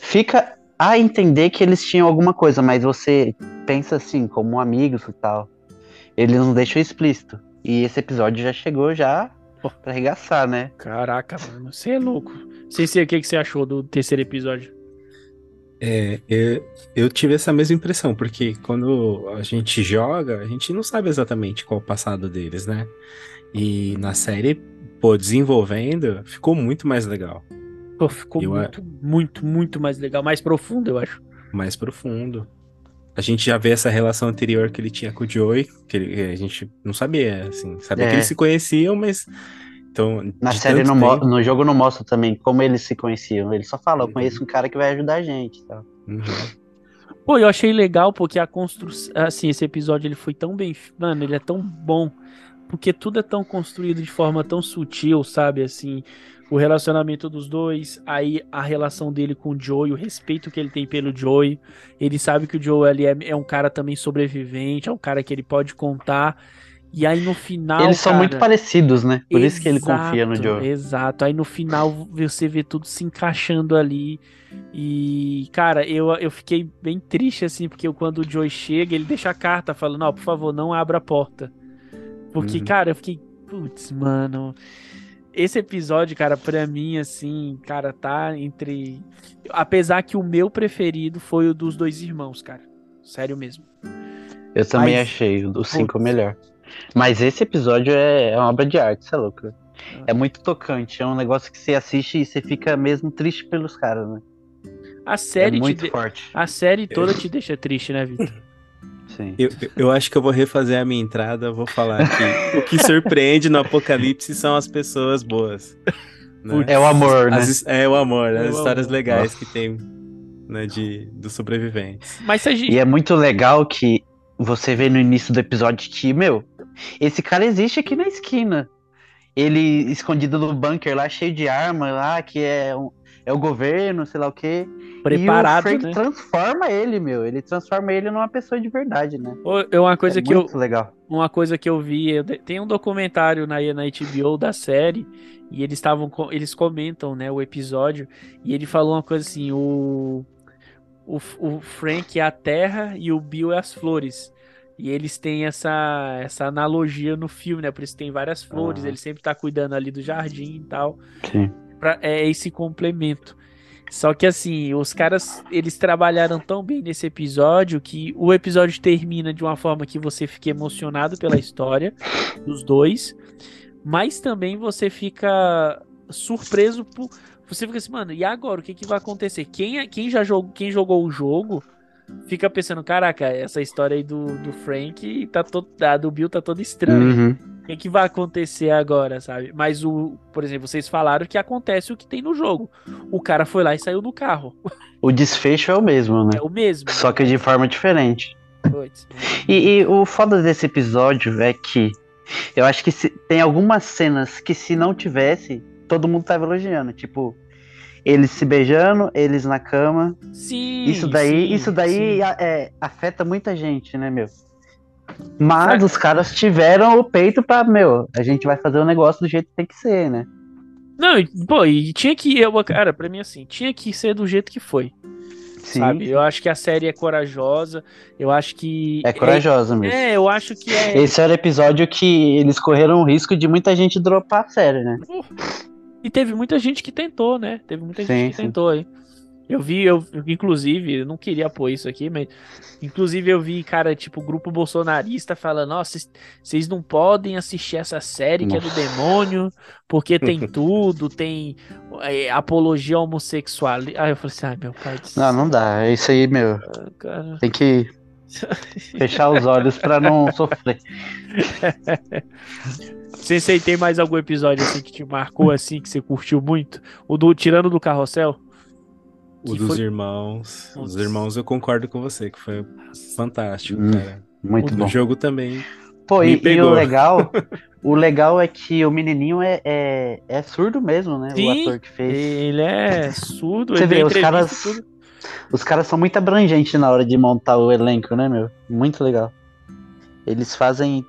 Fica a entender que eles tinham alguma coisa, mas você pensa assim, como amigos e tal. Eles não deixam explícito. E esse episódio já chegou já Oh. pra arregaçar, né? Caraca, mano. Você é louco. Sei sei o que que você achou do terceiro episódio. É, eu, eu tive essa mesma impressão, porque quando a gente joga, a gente não sabe exatamente qual o passado deles, né? E na série, pô, desenvolvendo, ficou muito mais legal, Pô, ficou Eu, muito, muito, muito mais legal. Mais profundo, eu acho. mais profundo. A gente já vê essa relação anterior que ele tinha com o Joey, que ele- a gente não sabia, assim, sabia É. que eles se conheciam, mas então Na série não tempo- no jogo não mostra também como eles se conheciam. Ele só fala, eu Uhum. conheço um cara que vai ajudar a gente. Tá? Uhum. Pô, eu achei legal porque a construção. Assim, esse episódio ele foi tão bem. Mano, ele é tão bom. Porque tudo é tão construído de forma tão sutil, sabe? Assim, o relacionamento dos dois, aí a relação dele com o Joey, o respeito que ele tem pelo Joey. Ele sabe que o Joey ali é, é um cara também sobrevivente, é um cara que ele pode contar. E aí no final. Eles são cara, muito parecidos, né? Por isso que ele confia no Exato, Joe. Exato. Aí no final você vê tudo se encaixando ali. E, cara, eu, eu fiquei bem triste, assim, porque quando o Joey chega, ele deixa a carta falando, ó, por favor, não abra a porta. Porque, Uhum. cara, eu fiquei, putz, mano. Esse episódio, cara, pra mim, assim, cara, tá entre. Apesar que o meu preferido foi o dos dois irmãos, cara. Sério mesmo. Eu também Mas- achei o 5 Putz. melhor. Mas esse episódio é, é uma obra de arte, você é louco. É muito tocante, é um negócio que você assiste e você fica mesmo triste pelos caras, né? A série, é muito de- forte. a série toda te deixa triste, né, Vitor? (laughs) Sim. Eu, eu- acho que eu vou refazer a minha entrada, vou falar que o que surpreende no Apocalipse são as pessoas boas. né? É o amor, né? As é o amor, né? É as o histórias amor. legais que tem, né, de, dos sobreviventes. Mas se a gente. E é muito legal que você vê no início do episódio que, meu, esse cara existe aqui na esquina. Ele escondido no bunker lá, cheio de arma lá, que é, um- é o governo, sei lá o quê. preparado, e o Frank né? transforma ele, meu. Ele transforma ele numa pessoa de verdade, né? É uma coisa é que eu, muito legal. uma coisa que eu vi, eu tem um documentário na, na HBO da série e eles estavam eles comentam, né, o episódio e ele falou uma coisa assim, o o, o Frank é a terra e o Bill é as flores. E eles têm essa essa analogia no filme, né? Por isso tem várias flores, Aham. ele sempre tá cuidando ali do jardim e tal. Sim. Pra- é esse complemento. Só que assim, os caras, eles trabalharam tão bem nesse episódio que o episódio termina de uma forma que você fica emocionado pela história dos dois, mas também você fica surpreso por você fica assim, mano, e agora o que que vai acontecer? Quem é- quem já jogou, quem jogou o jogo fica pensando, caraca, essa história aí do, do Frank tá todo, do Bill tá toda estranha. Uhum. Que, que vai acontecer agora, sabe? Mas o, por exemplo, vocês falaram que acontece o que tem no jogo. O cara foi lá e saiu no carro. (laughs) O desfecho é o mesmo, né? É o mesmo. Só que de forma diferente. E, e o foda desse episódio é que eu acho que se- tem algumas cenas que se não tivesse, todo mundo tava elogiando. Tipo, eles se beijando, eles na cama. Sim. Isso daí, sim, isso daí a- é, afeta muita gente, né, meu? Mas os caras tiveram o peito pra, meu, a gente vai fazer o negócio do jeito que tem que ser, né? Não, pô, e tinha que. Eu, cara, pra mim, assim, tinha que ser do jeito que foi. Sim, Sabe? Eu acho que a série é corajosa. Eu acho que. é corajosa mesmo. É, eu acho que é. Esse era o episódio que eles correram o risco de muita gente dropar a série, né? E teve muita gente que tentou, né? Teve muita Sim, gente que sim. tentou aí. Eu vi, eu, inclusive, eu não queria pôr isso aqui, mas inclusive eu vi, cara, tipo, grupo bolsonarista falando, nossa, vocês- não podem assistir essa série que é do demônio, porque tem (laughs) tudo, tem é, apologia homossexual. Aí eu falei assim, ai meu pai Não, não dá. É isso aí, meu. cara. Tem que fechar os olhos pra não (laughs) sofrer. Sensei, tem mais algum episódio assim que te marcou assim, que você curtiu muito? O do Tirando do Carrossel? O dos foi- irmãos. Os irmãos eu concordo com você, que foi fantástico, Hum, cara. Muito O bom. jogo também. Pô, me e, e o legal, (laughs) o legal é que o menininho é, é, é surdo mesmo, né? O Sim, ator que fez. Ele é surdo, Você ele vê, os caras, tudo. os caras são muito abrangentes na hora de montar o elenco, né, meu? Muito legal. Eles fazem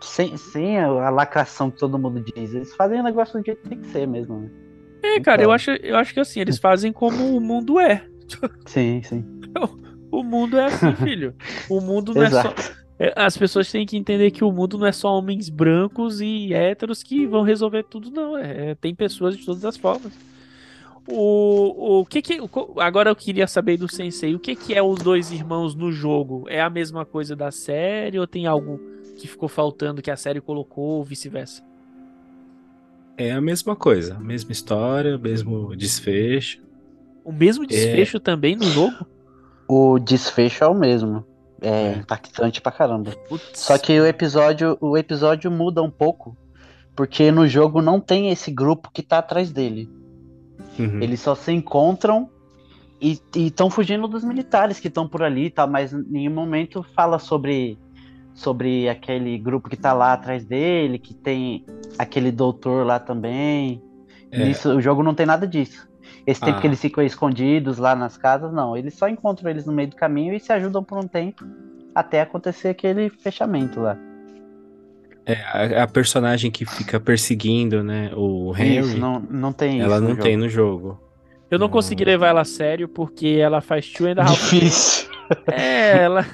sem, sem a lacração que todo mundo diz. Eles fazem o negócio do jeito que tem que ser mesmo, né? É, cara, eu Então. acho, eu acho que assim, eles fazem como o mundo é. (laughs) Sim, sim. O mundo é assim, filho. O mundo não é só. É, As pessoas têm que entender que o mundo não é só homens brancos e héteros que vão resolver tudo, não. É, tem pessoas de todas as formas. O, o que que. Agora eu queria saber do Sensei, o que que é os dois irmãos no jogo? É a mesma coisa da série ou tem algo que ficou faltando que a série colocou ou vice-versa? É a mesma coisa, a mesma história, mesmo desfecho. O mesmo desfecho também no jogo? O desfecho é o mesmo. É, É. impactante pra caramba. Putz. Só que o episódio, o episódio muda um pouco, porque no jogo não tem esse grupo que tá atrás dele. Uhum. Eles só se encontram e estão fugindo dos militares que estão por ali, tá? Mas em nenhum momento fala sobre sobre aquele grupo que tá lá atrás dele, que tem aquele doutor lá também. É. Nisso, o jogo não tem nada disso. Esse tempo Ah. que eles ficam escondidos lá nas casas, não. Eles só encontram eles no meio do caminho e se ajudam por um tempo até acontecer aquele fechamento lá. É, a, a personagem que fica perseguindo, né, o Henry, Isso, não, não tem ela isso no não tem jogo. no jogo. Eu não Hum. consegui levar ela a sério porque ela faz Two and a Half Difícil. É, ela.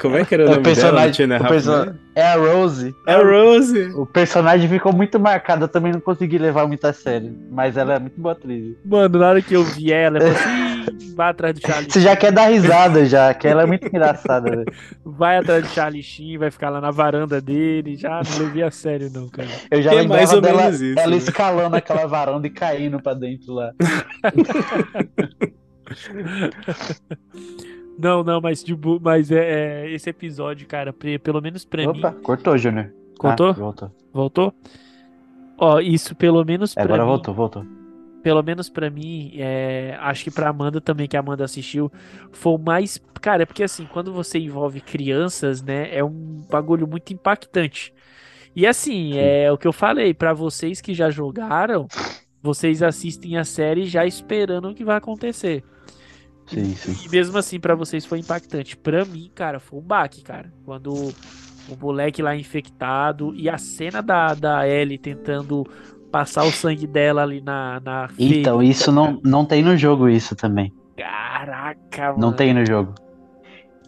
Como é que era o É o nome dela? personagem- Tina o Halfman? perso- É a Rose. É a Rose. O personagem ficou muito marcado, eu também não consegui levar muito a sério. Mas ela é muito boa atriz. Mano, na hora que eu vi ela, eu falei assim, vai atrás do Charlie Você já quer dar risada, já, que ela é muito engraçada. né? (laughs) vai atrás do Charlie Sheen, vai ficar lá na varanda dele, já não levei a sério não, cara. Eu já Que é lembrava mais ou dela, menos isso, ela né? escalando aquela varanda e caindo pra dentro lá. (laughs) (laughs) Não, não, mas, de mas é, é, esse episódio, cara, pelo menos pra Opa, mim. cortou, Júnior. Contou? Ah, voltou. Voltou? Ó, isso pelo menos pra Agora mim. voltou, voltou. pelo menos pra mim, é, acho que pra Amanda também, que a Amanda assistiu, foi mais. Cara, é porque assim, quando você envolve crianças, né, é um bagulho muito impactante. E assim, é o que eu falei, pra vocês que já jogaram, vocês assistem a série já esperando o que vai acontecer. Sim, sim. E mesmo assim, pra vocês foi impactante. Pra mim, cara, foi um baque, cara. Quando o moleque lá infectado e a cena da, da Ellie tentando passar o sangue dela ali na, na Então, ferida. isso não, não tem no jogo, isso também. Caraca, mano. Não tem no jogo.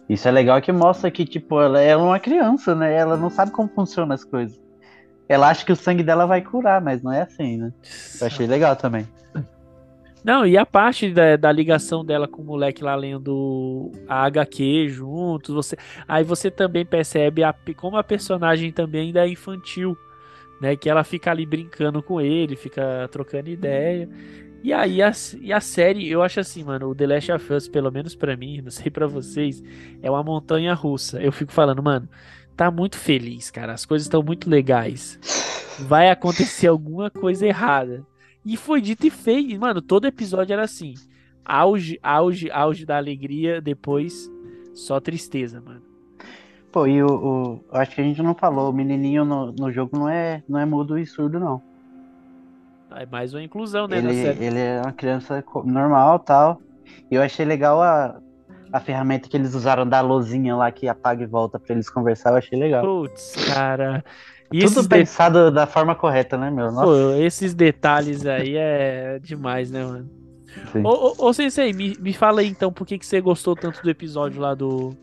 Isso é legal que mostra que, tipo, ela é uma criança, né? Ela não sabe como funcionam as coisas. Ela acha que o sangue dela vai curar, mas não é assim, né? Eu achei legal também. Não, e a parte da, da ligação dela com o moleque lá lendo a HQ juntos, você, aí você também percebe a, como a personagem também ainda é infantil, né? Que ela fica ali brincando com ele, fica trocando ideia. E aí a, e a série, eu acho assim, mano, o The Last of Us, pelo menos pra mim, (laughs) não sei pra vocês, é uma montanha russa. Eu fico falando, mano, tá muito feliz, cara. As coisas estão muito legais. Vai acontecer (laughs) alguma coisa errada. E foi dito e feito. Mano, todo episódio era assim. Auge, auge, auge da alegria, depois só tristeza, mano. Pô, e o, o- acho que a gente não falou, o menininho no, no jogo não é, não é mudo e surdo, não. É mais uma inclusão, né, Ele, ele é uma criança normal tal. E eu achei legal a, a ferramenta que eles usaram da luzinha lá que apaga e volta pra eles conversar, eu achei legal. Putz, cara. E Tudo esses, de- pensado da forma correta, né, meu? Nossa, Pô, esses detalhes aí é demais, né, mano? Ô, ô, ô Sensei, me, me fala aí então por que, que você gostou tanto do episódio lá do,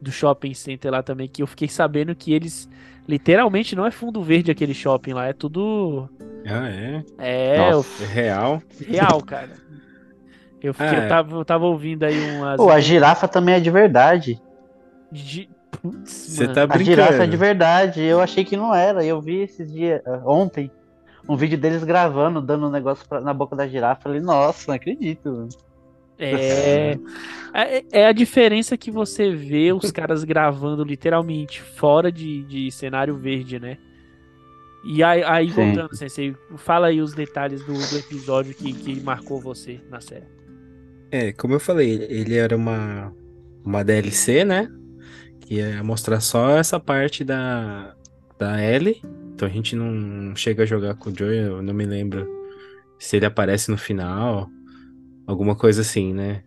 do shopping center lá também, que eu fiquei sabendo que eles literalmente não é fundo verde aquele shopping lá, é tudo. Ah, é? É, Nossa. É real? real, cara. Eu, fiquei, Ah, (laughs) eu, tava, eu tava ouvindo aí umas. Pô, a girafa também é de verdade. de- Você tá A girafa é de brincando. verdade. Eu achei que não era. Eu vi esses dias, ontem, um vídeo deles gravando, dando um negócio pra- na boca da girafa. Falei, nossa, não acredito. mano. É, (laughs) é, é a diferença que você vê os caras gravando literalmente fora de, de cenário verde, né? E aí, aí voltando, Sensei, fala aí os detalhes do, do episódio que, que marcou você na série. É, como eu falei, ele era uma, uma DLC, né? Ia mostrar só essa parte da, da Ellie. Então a gente não chega a jogar com o Joey, eu não me lembro se ele aparece no final, alguma coisa assim, né?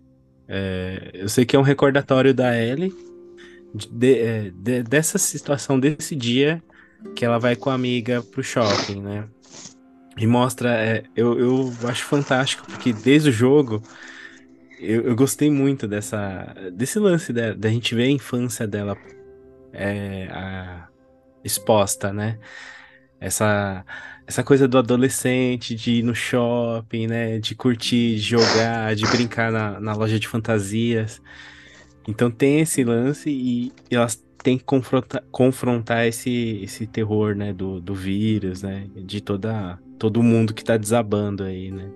É, eu sei que é um recordatório da Ellie de- é, de- dessa situação desse dia que ela vai com a amiga pro shopping, né? E mostra, é, eu, eu acho fantástico, porque desde o jogo eu, eu gostei muito dessa, desse lance da, da gente ver a infância dela é, a- exposta, né? Essa, essa coisa do adolescente, de ir no shopping, né? De curtir, de jogar, de brincar na, na loja de fantasias. Então tem esse lance e, e elas têm que confrontar, confrontar esse, esse terror, né? Do, do vírus, né? De toda, todo mundo que tá desabando aí, né?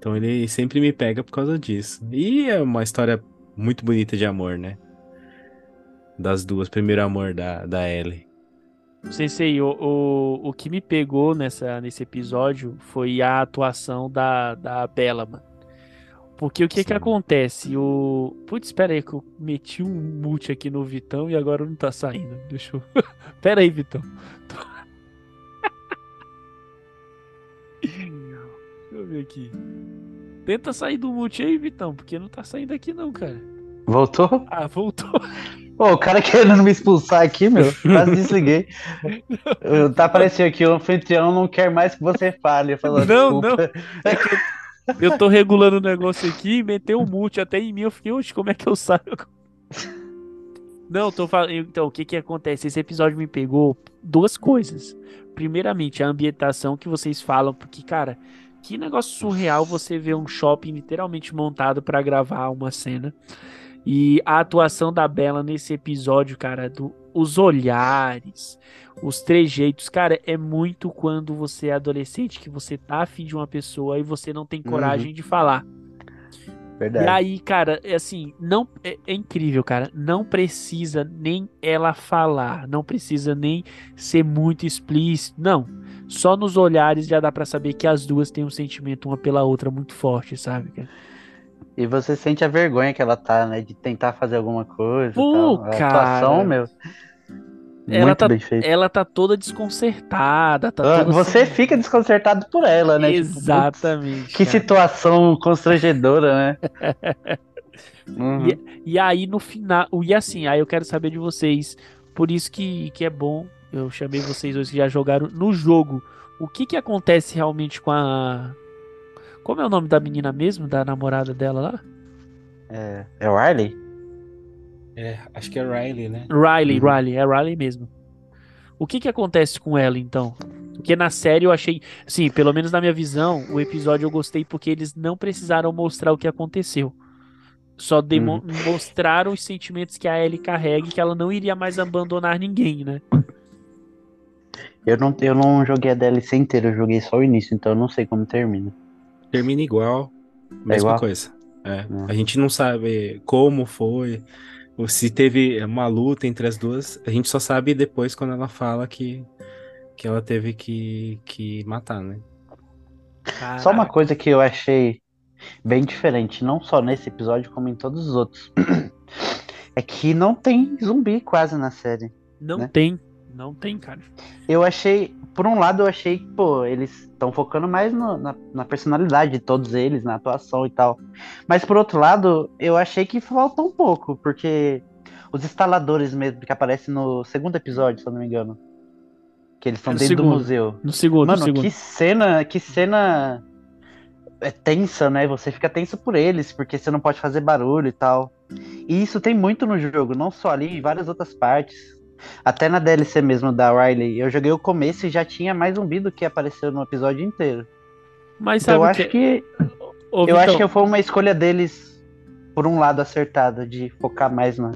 Então ele sempre me pega por causa disso. E é uma história muito bonita de amor, né? Das duas, primeiro amor da, da Ellie. Sensei, o, o, o que me pegou nessa, nesse episódio foi a atuação da, da Bella, mano. Porque o que que Sim. acontece? O. Putz, espera aí que eu meti um mute aqui no Vitão e agora não tá saindo. Deixa eu. (laughs) Pera aí, Vitão. Eu ver aqui. Tenta sair do mute aí, Vitão, porque não tá saindo aqui não, cara. Voltou? Ah, voltou. (laughs) Pô, o cara querendo me expulsar aqui, meu. Quase desliguei. (laughs) Eu- Tá aparecendo aqui, o anfitrião não quer mais que você fale. Falando, Não, desculpa. É que eu, eu tô regulando o negócio aqui e meteu um mute até em mim. Eu fiquei, oxe, como é que eu saio? (laughs) Não, tô falando. Então, o que que acontece? Esse episódio me pegou duas coisas. Primeiramente, a ambientação que vocês falam, porque, cara, que negócio surreal você ver um shopping literalmente montado pra gravar uma cena. E a atuação da Bella nesse episódio, cara, do, os olhares, os trejeitos, cara, é muito quando você é adolescente, que você tá afim de uma pessoa e você não tem coragem de falar. E Verdade. aí, cara, é assim, não é, é incrível, cara. Não precisa nem ela falar, não precisa nem ser muito explícito, não. Só nos olhares já dá pra saber que as duas têm um sentimento uma pela outra muito forte, sabe? cara? E você sente a vergonha que ela tá, né? De tentar fazer alguma coisa. e Pô, tal. A cara. atuação, meu. Ela muito tá- bem feita. Ela tá toda desconcertada, tá Ah, toda Você sem- fica desconcertado por ela, né? Tipo, Exatamente. que cara. situação constrangedora, né? (laughs) Uhum. E aí no final, e assim, aí eu quero saber de vocês, por isso que, que é bom, eu chamei vocês hoje que já jogaram no jogo. O que que acontece realmente com a Como é o nome da menina mesmo, da namorada dela lá? É, é o Arley? É, acho que é Riley, né? Riley, Uhum. Riley, é Riley mesmo. O que que acontece com ela então? Porque na série eu achei, sim, pelo menos na minha visão, o episódio eu gostei porque eles não precisaram mostrar o que aconteceu. Só demo- mostraram os sentimentos que a Ellie carrega e que ela não iria mais abandonar ninguém, né? Eu não, eu não joguei a DLC inteira, eu joguei só o início, então eu não sei como termina. Termina igual, mesma igual? coisa. É, Hum. A gente não sabe como foi, ou se teve uma luta entre as duas, a gente só sabe depois quando ela fala que, que ela teve que, que matar, né? Só uma coisa que eu achei bem diferente, não só nesse episódio, como em todos os outros. (clears throat) É que não tem zumbi quase na série. Não né? tem, não tem, cara. Eu achei, por um lado, eu achei que, pô, eles estão focando mais no- na, na personalidade de todos eles, na atuação e tal. Mas por outro lado, eu achei que faltou um pouco, porque os instaladores mesmo que aparecem no segundo episódio, se eu não me engano. Que eles estão É no dentro do segundo. museu. No segundo, no Mano, segundo. que cena, que cena é tensa, né? Você fica tenso por eles, porque você não pode fazer barulho e tal. E isso tem muito no jogo, não só ali, em várias outras partes. Até na DLC mesmo da Riley, eu joguei o começo e já tinha mais zumbi do que apareceu no episódio inteiro. Mas Então sabe eu acho que Ô, eu acho Vitão, que foi uma escolha deles por um lado acertada de focar mais na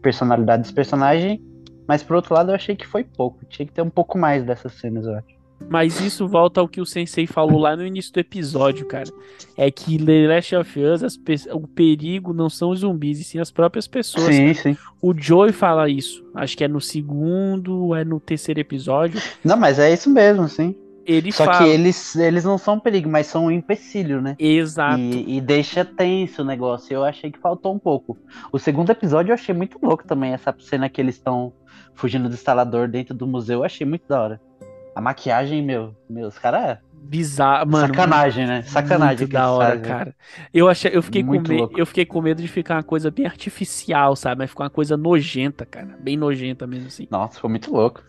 personalidade dos personagens, mas por outro lado eu achei que foi pouco. Tinha que ter um pouco mais dessas cenas, eu acho. Mas isso volta ao que o Sensei falou lá no início do episódio, cara. É que The Last of Us, o perigo não são os zumbis, e sim as próprias pessoas. Sim, sim. O Joey fala isso. Acho que é no segundo, é no terceiro episódio. Não, mas é isso mesmo, sim. Ele Só fala. que eles, eles não são um perigo, mas são um empecilho, né? Exato. E, e deixa tenso o negócio. Eu achei que faltou um pouco. O segundo episódio eu achei muito louco também. Essa cena que eles estão fugindo do instalador dentro do museu, eu achei muito da hora. A maquiagem, meu, meu, os caras. Bizarro, mano. sacanagem, né? Sacanagem. Muito da hora, fazem. cara. Eu achei, eu fiquei com Muito medo, louco. eu fiquei com medo de ficar uma coisa bem artificial, sabe? Mas ficou uma coisa nojenta, cara, bem nojenta mesmo assim. Nossa, ficou muito louco.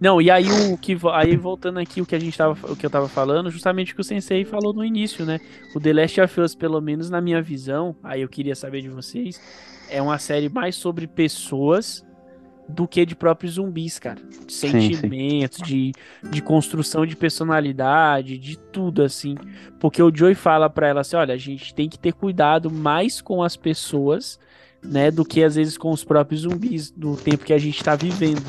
Não, e aí o que aí voltando aqui o que a gente tava, o que eu tava falando, justamente o que o Sensei falou no início, né? O The Last of Us, pelo menos na minha visão, aí eu queria saber de vocês, é uma série mais sobre pessoas do que de próprios zumbis, cara. De sim. sentimentos, De, de construção de personalidade, de tudo assim. Porque o Joey fala pra ela assim, olha, a gente tem que ter cuidado mais com as pessoas, né, do que às vezes com os próprios zumbis do tempo que a gente tá vivendo.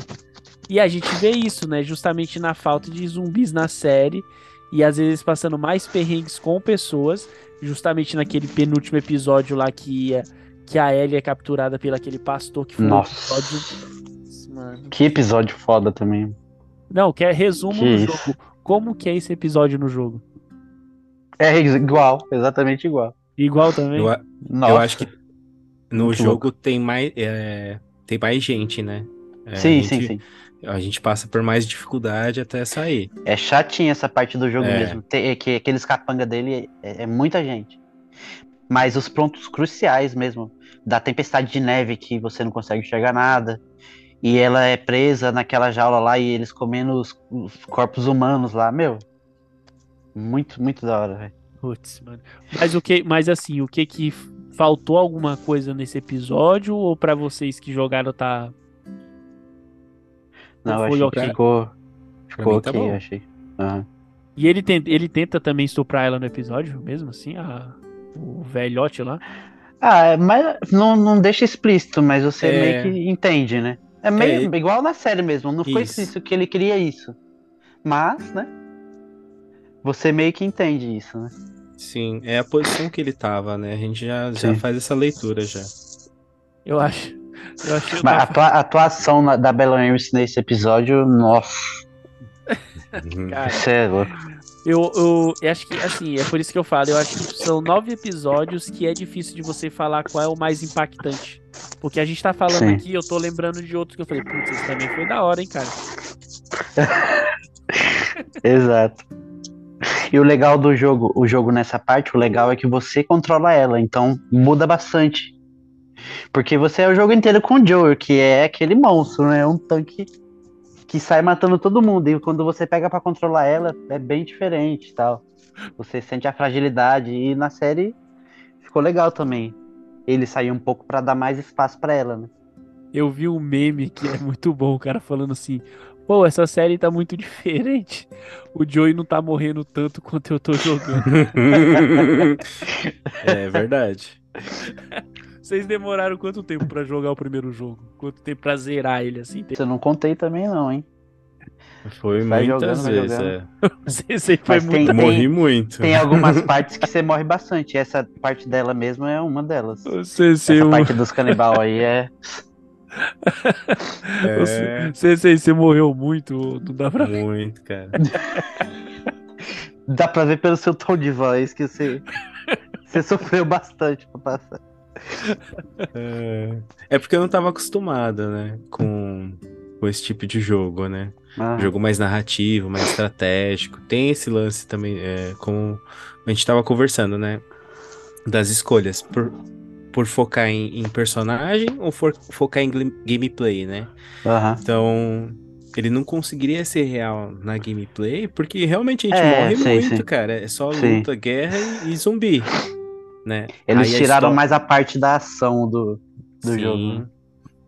E a gente vê isso, né, justamente na falta de zumbis na série e às vezes passando mais perrengues com pessoas, justamente naquele penúltimo episódio lá que a, que a Ellie é capturada pelo aquele pastor que foi Nossa. um episódio Mano. Que episódio foda também. Não, que é resumo Que do isso. jogo. Como que é esse episódio no jogo? É igual, exatamente igual. Igual também? Eu, eu acho que no Muito jogo tem mais, é, tem mais gente, né? É, Sim, a sim, gente, sim. A gente passa por mais dificuldade até sair. É chatinha essa parte do jogo É. mesmo. Tem- é que aqueles capanga dele é, é muita gente. Mas os pontos cruciais mesmo, da tempestade de neve que você não consegue enxergar nada. E ela é presa naquela jaula lá e eles comendo os, os corpos humanos lá, meu. Muito, muito da hora, velho. Putz, mano. Mas o que, mas assim, o que que faltou alguma coisa nesse episódio ou pra vocês que jogaram tá Não, Foi eu achei ok. que ficou. Ficou tá ok, achei. Aham. E ele tenta, ele tenta também estuprar ela no episódio, mesmo assim, a, o velhote lá. Ah, é, mas não, não deixa explícito, mas você É. meio que entende, né? É meio É. igual na série mesmo, não foi Isso. isso que ele queria isso. Mas, né? Você meio que entende isso, né? Sim, é a posição que ele tava, né? A gente já, já faz essa leitura já. Eu acho. Eu acho que Mas a atua- a atuação na- da Bella Ramsey nesse episódio, nossa, Uhum. Cara, é louco. eu, eu, eu acho que, assim, é por isso que eu falo. Eu acho que são nove episódios que é difícil de você falar qual é o mais impactante. Porque a gente tá falando Sim. aqui, eu tô lembrando de outros que eu falei, putz, esse também foi da hora, hein, cara. (laughs) Exato. E o legal do jogo, o jogo nessa parte, o legal é que você controla ela, então muda bastante. Porque você é o jogo inteiro com o Joel, que é aquele monstro, né? Um tanque que sai matando todo mundo. E quando você pega pra controlar ela, é bem diferente e tal. Você sente a fragilidade. E na série ficou legal também. Ele saiu um pouco pra dar mais espaço pra ela, né? Eu vi um meme que é muito bom, o cara falando assim: pô, essa série tá muito (laughs) diferente. O Joey não tá morrendo tanto quanto eu tô jogando. (laughs) é verdade. Vocês demoraram quanto tempo pra jogar o primeiro jogo? Quanto tempo pra zerar ele assim? Eu não contei também, não, hein? Foi Vai muitas jogando, vezes. jogando. é. (laughs) Você foi Mas muito. tem- Morri muito. Tem algumas (laughs) partes que você morre bastante. Essa parte dela mesmo é uma delas. Você, Essa você, parte dos canibal aí é. (laughs) É, você, você, você morreu muito, não dá pra. muito, cara. Dá pra ver pelo seu tom de voz que você. Você sofreu bastante pra passar. É, é porque eu não tava acostumado, né? Com, com esse tipo de jogo, né? Ah, Jogo mais narrativo, mais estratégico. Tem esse lance também, é, como a gente tava conversando, né? Das escolhas. Por, por focar em, em personagem ou for, focar em gameplay, né? aham. Então, ele não conseguiria ser real na gameplay, porque realmente a gente É, morre sim, muito, sim. cara. É só Sim. luta, guerra e, e zumbi, né? Eles Aí a tiraram histó- mais a parte da ação do, do Sim. jogo. né?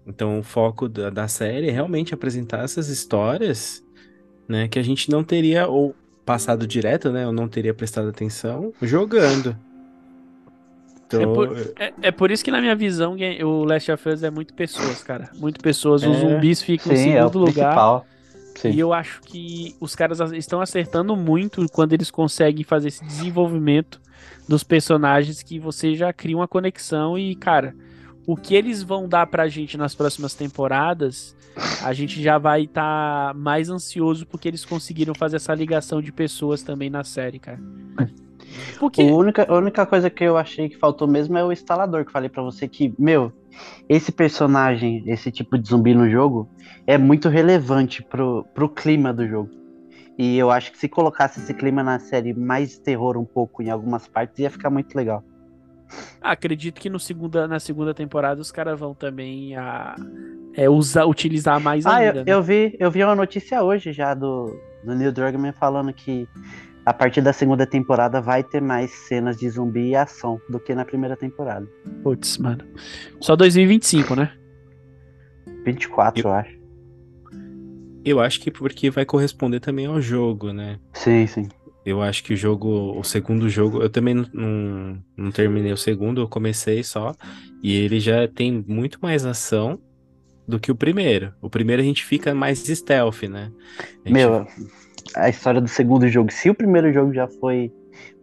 Então, o foco da, da série é realmente apresentar essas histórias, né, que a gente não teria ou passado direto, né, ou não teria prestado atenção jogando. Então, É por- É, é por isso que, na minha visão, o Last of Us é muito pessoas, cara. Muito pessoas. Os É, zumbis ficam em Sim, é o segundo lugar. Sim. E eu acho que os caras estão acertando muito quando eles conseguem fazer esse desenvolvimento dos personagens que você já cria uma conexão e, cara, o que eles vão dar pra gente nas próximas temporadas, a gente já vai estar mais ansioso porque eles conseguiram fazer essa ligação de pessoas também na série, cara. (laughs) Porque A única, a única coisa que eu achei que faltou mesmo é o instalador, que eu falei pra você que, meu, esse personagem, esse tipo de zumbi no jogo, é muito relevante pro, pro clima do jogo. E eu acho que se colocasse esse clima na série mais terror um pouco em algumas partes, ia ficar muito legal. Acredito que no segunda, na segunda temporada os caras vão também a, é, usar, utilizar mais Ah, ainda. eu, né? eu vi, eu vi uma notícia hoje já do, do Neil Druckmann falando que a partir da segunda temporada vai ter mais cenas de zumbi e ação do que na primeira temporada. Putz, mano. Só 2025, né? 24, eu, acho. eu acho que porque vai corresponder também ao jogo, né? Sim, sim. Eu acho que o jogo, o segundo jogo, eu também não, não, não terminei o segundo, eu comecei só, e ele já tem muito mais ação do que o primeiro. O primeiro a gente fica mais stealth, né? A gente- Meu, a história do segundo jogo, se o primeiro jogo já foi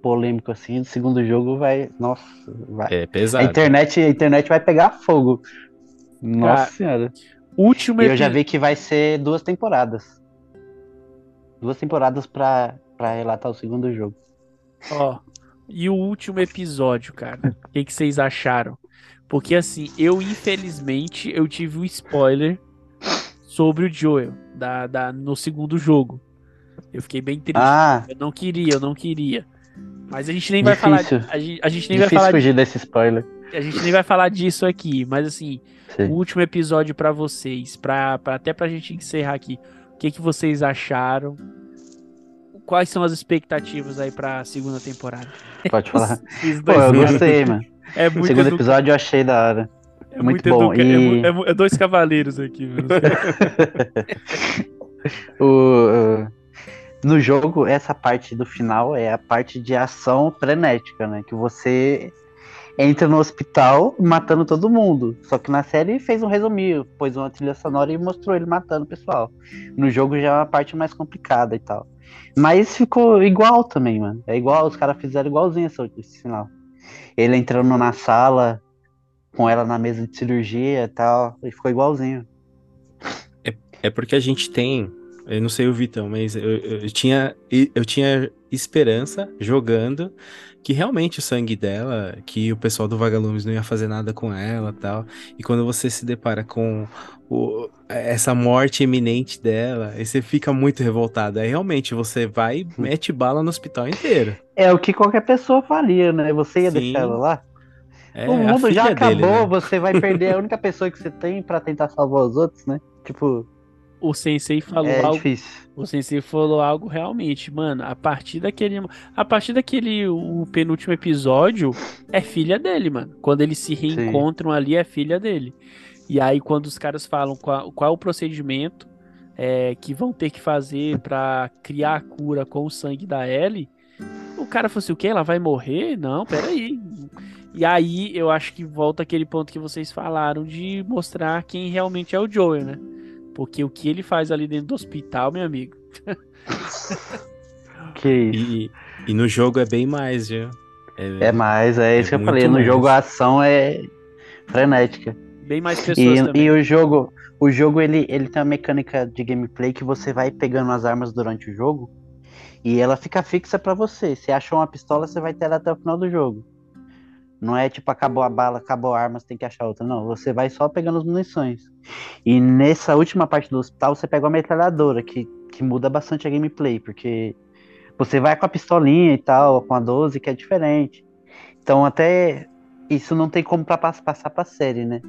polêmico assim, o segundo jogo vai. Nossa, vai. é A pesado. internet, a internet vai pegar fogo. Nossa Cara, senhora. Último E eu já vi que vai ser duas temporadas. Duas temporadas pra, pra relatar o segundo jogo. Ó, e o último episódio, cara. O que, que vocês acharam? Porque assim, eu infelizmente eu tive um spoiler sobre o Joel da, da, no segundo jogo. Eu fiquei bem triste. Ah, Eu não queria, eu não queria. Mas a gente nem vai falar. Difícil. A gente, a gente nem vai difícil falar. fugir desse spoiler. A gente nem vai falar disso aqui. Mas assim, Sim. o último episódio pra vocês, pra, até pra gente encerrar aqui. O que, que vocês acharam? Quais são as expectativas aí pra segunda temporada? Pode falar. (laughs) Pô, eu gostei, mano. É O muito segundo edu- episódio eu achei da hora. é muito muito bom, educa- é e- é é dois cavaleiros aqui, mano. (laughs) (laughs) O, uh, no jogo, essa parte do final é a parte de ação frenética, né? Que você entra no hospital matando todo mundo. Só que na série fez um resuminho, pôs uma trilha sonora e mostrou ele matando o pessoal. No jogo já é uma parte mais complicada e tal. Mas ficou igual também, mano. É igual, os caras fizeram igualzinho esse, esse final. Ele entrando na sala, com ela na mesa de cirurgia e tal, e ficou igualzinho. É porque a gente tem, eu não sei o Vitão, mas eu, eu tinha, eu tinha esperança jogando que realmente o sangue dela, que o pessoal do Vagalumes não ia fazer nada com ela tal. E quando você se depara com o- essa morte iminente dela, aí você fica muito revoltado. Aí realmente você vai e mete bala no hospital inteiro. É o que qualquer pessoa faria, né? Você ia Sim. deixar ela lá? É o mundo já filha dele, acabou, né? você vai perder a (laughs) única pessoa que você tem pra tentar salvar os outros, né? Tipo, O Sensei falou é algo. difícil. O Sensei falou algo realmente, mano. A partir daquele. A partir daquele. O penúltimo episódio é filha dele, mano. Quando eles se reencontram ali, é filha dele. E aí, quando os caras falam qual, qual é o procedimento é, que vão ter que fazer pra criar a cura com o sangue da Ellie, o cara falou assim: o quê? Ela vai morrer? Não, peraí. E aí, eu acho que volta aquele ponto que vocês falaram de mostrar quem realmente é o Joel, né? Porque o que ele faz ali dentro do hospital, meu amigo, (laughs) Que isso. E, e no jogo é bem mais, viu? É mais, é isso É que eu falei. No mais. jogo a ação é frenética. Bem mais E, pessoas também. e o jogo, o jogo ele, ele tem uma mecânica de gameplay que você vai pegando as armas durante o jogo e ela fica fixa pra você. Se achou uma pistola, você vai ter ela até o final do jogo. Não é tipo acabou a bala, acabou a arma, você tem que achar outra. Não, você vai só pegando as munições. E nessa última parte do hospital, você pega uma metralhadora que, que muda bastante a gameplay, porque você vai com a pistolinha e tal, com a 12, que é diferente. Então até isso não tem como pra pass- passar pra série, né?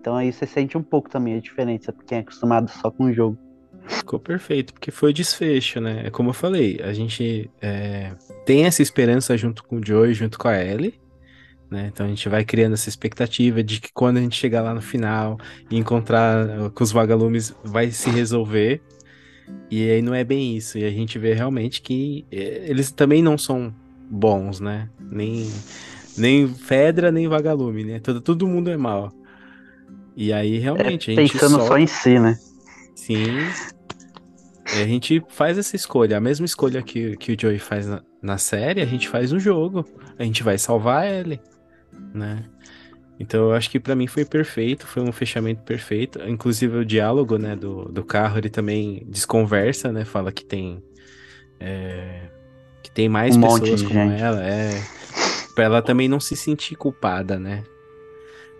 Então aí você sente um pouco também a diferença, porque é acostumado só com o jogo. Ficou perfeito, porque foi desfecho, né? É como eu falei, a gente é, tem essa esperança junto com o Joey, junto com a Ellie, né? Então a gente vai criando essa expectativa de que quando a gente chegar lá no final e encontrar uh, com os vagalumes, vai se resolver. E aí não é bem isso. E a gente vê realmente que eh, eles também não são bons, né? Nem, nem Fedra, nem vagalume, né? Todo, todo mundo é mal. E aí realmente a gente Pensando solta- só em si, né? Sim. E a gente faz essa escolha, a mesma escolha que, que o Joey faz na, na série, a gente faz no jogo. A gente vai salvar ele, né? Então eu acho que pra mim foi perfeito, foi um fechamento perfeito. Inclusive o diálogo, né, do, do carro, ele também desconversa, né? Fala que tem é, que tem mais Um pessoas como gente. ela, é para ela também não se sentir culpada, né?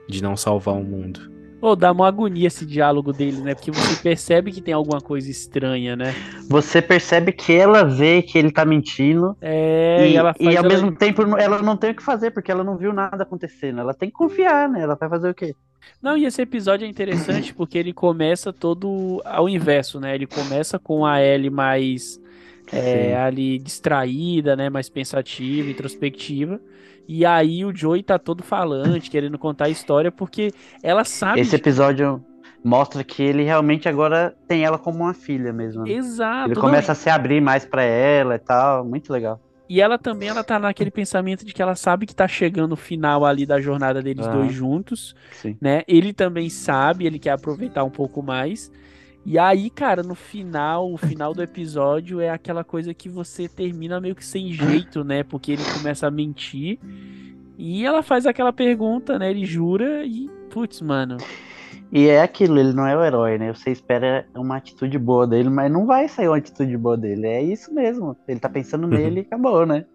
De não salvar o mundo. Ô, dá uma agonia esse diálogo dele, né? Porque você percebe que tem alguma coisa estranha, né? Você percebe que ela vê que ele tá mentindo É, e, e, ela e faz ao ela- mesmo tempo ela não tem o que fazer, porque ela não viu nada acontecendo. Ela tem que confiar, né? Ela vai fazer o quê? Não, e esse episódio é interessante porque ele começa todo ao inverso, né? Ele começa com a Ellie mais é, ali distraída, né? Mais pensativa, introspectiva. E aí o Joey tá todo falante, querendo contar a história, porque ela sabe. Esse episódio mostra que ele realmente agora tem ela como uma filha mesmo. né? Exato. Ele não, começa a se abrir mais pra ela e tal. Muito legal. E ela também, ela tá naquele pensamento de que ela sabe que tá chegando o final ali da jornada deles Ah. dois juntos, Sim. né? Ele também sabe, ele quer aproveitar um pouco mais. E aí, cara, no final, o final do episódio é aquela coisa que você termina meio que sem jeito, né? Porque ele começa a mentir e ela faz aquela pergunta, né? Ele jura e, putz, mano, E é aquilo, ele não é o herói, né? Você espera uma atitude boa dele, mas não vai sair uma atitude boa dele. É isso mesmo. Ele tá pensando nele e acabou, né?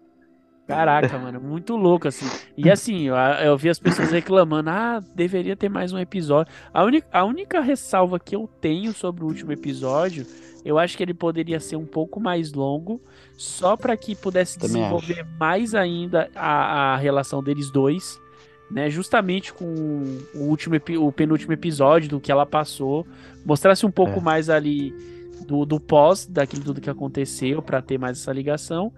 Caraca, mano, muito louco, assim. E assim, eu, eu vi as pessoas reclamando, ah, deveria ter mais um episódio. A, a única ressalva que eu tenho sobre o último episódio, eu acho que ele poderia ser um pouco mais longo, só para que pudesse Também desenvolver mais ainda a, a relação deles dois, né? Justamente com o último, o penúltimo episódio do que ela passou, mostrasse um pouco É. mais ali do, do pós daquilo tudo que aconteceu para ter mais essa ligação.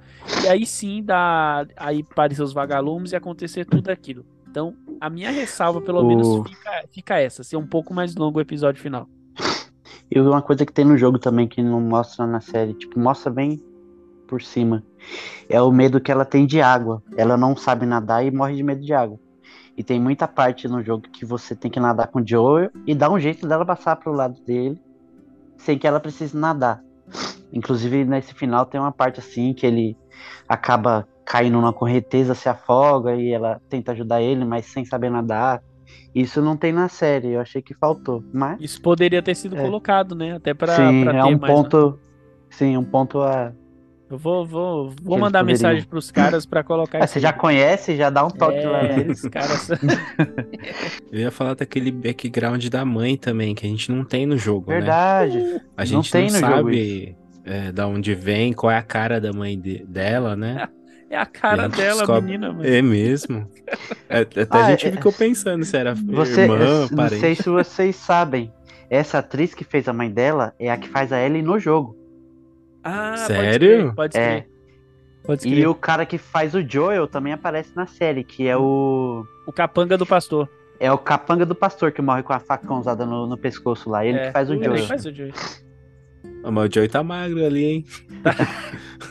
E aí sim dá aí parecer os vagalumes e acontecer tudo aquilo. Então, a minha ressalva, pelo O- menos, fica, fica essa, ser um pouco mais longo o episódio final. E uma coisa que tem no jogo também que não mostra na série, tipo, mostra bem por cima. É o medo que ela tem de água. Ela não sabe nadar e morre de medo de água. E tem muita parte no jogo que você tem que nadar com o Joel e dar um jeito dela passar pro lado dele sem que ela precise nadar. Inclusive nesse final tem uma parte assim que ele acaba caindo numa correnteza, se afoga e ela tenta ajudar ele, mas sem saber nadar. Isso não tem na série, eu achei que faltou. Mas Isso poderia ter sido É. colocado, né? Até pra, sim, pra é um mais. né? ponto. Sim, um ponto a. Eu vou, vou, vou mandar poderiam. mensagem pros caras pra colocar Ah, isso você já conhece, já dá um toque lá É, neles. os caras. (laughs) Eu ia falar daquele background da mãe também, que a gente não tem no jogo, né? Verdade. A Não gente tem não, no jogo sabe é, da onde vem, qual é a cara da mãe de- dela, né? (laughs) É a cara a dela, descobre- menina, mano. É mesmo. É, Até Ah, a gente é- ficou pensando se era Você, irmã, eu não parente. sei se vocês sabem. Essa atriz que fez a mãe dela é a que faz a Ellie no jogo. Ah, pode Sério? Pode É. crer. Pode E crer. o cara que faz o Joel também aparece na série, que é o. O capanga do pastor. É o capanga do pastor que morre com a faca usada no, no pescoço lá. Ele É, que faz o ele Joel. faz o Joey. Ah, mas o Joey tá magro ali, hein? (laughs)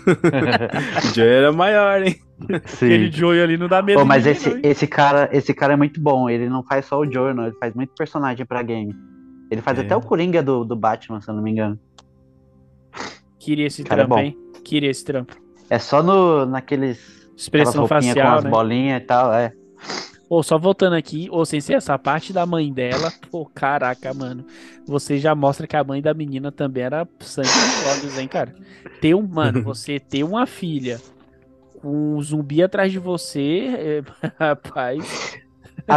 O Joey era maior, hein? Aquele Sim. Joey ali não dá medo mas ninguém, esse, não, esse, cara, esse cara é muito bom. Ele não faz só o Joel, não. Ele faz muito personagem pra game. Ele faz É. até o Coringa do, do Batman, se eu não me engano. Queria esse Cara, é trampo, bom. hein? Queria esse trampo. É só no, naqueles. Expressão roupinhas com facial, as né? bolinhas e tal, é. Ou só voltando aqui, ou sem ser essa parte da mãe dela, pô, caraca, mano. Você já mostra que a mãe da menina também era sangue nos olhos, hein, cara? Ter um, mano, (laughs) você ter uma filha com um zumbi atrás de você, é, (laughs) rapaz.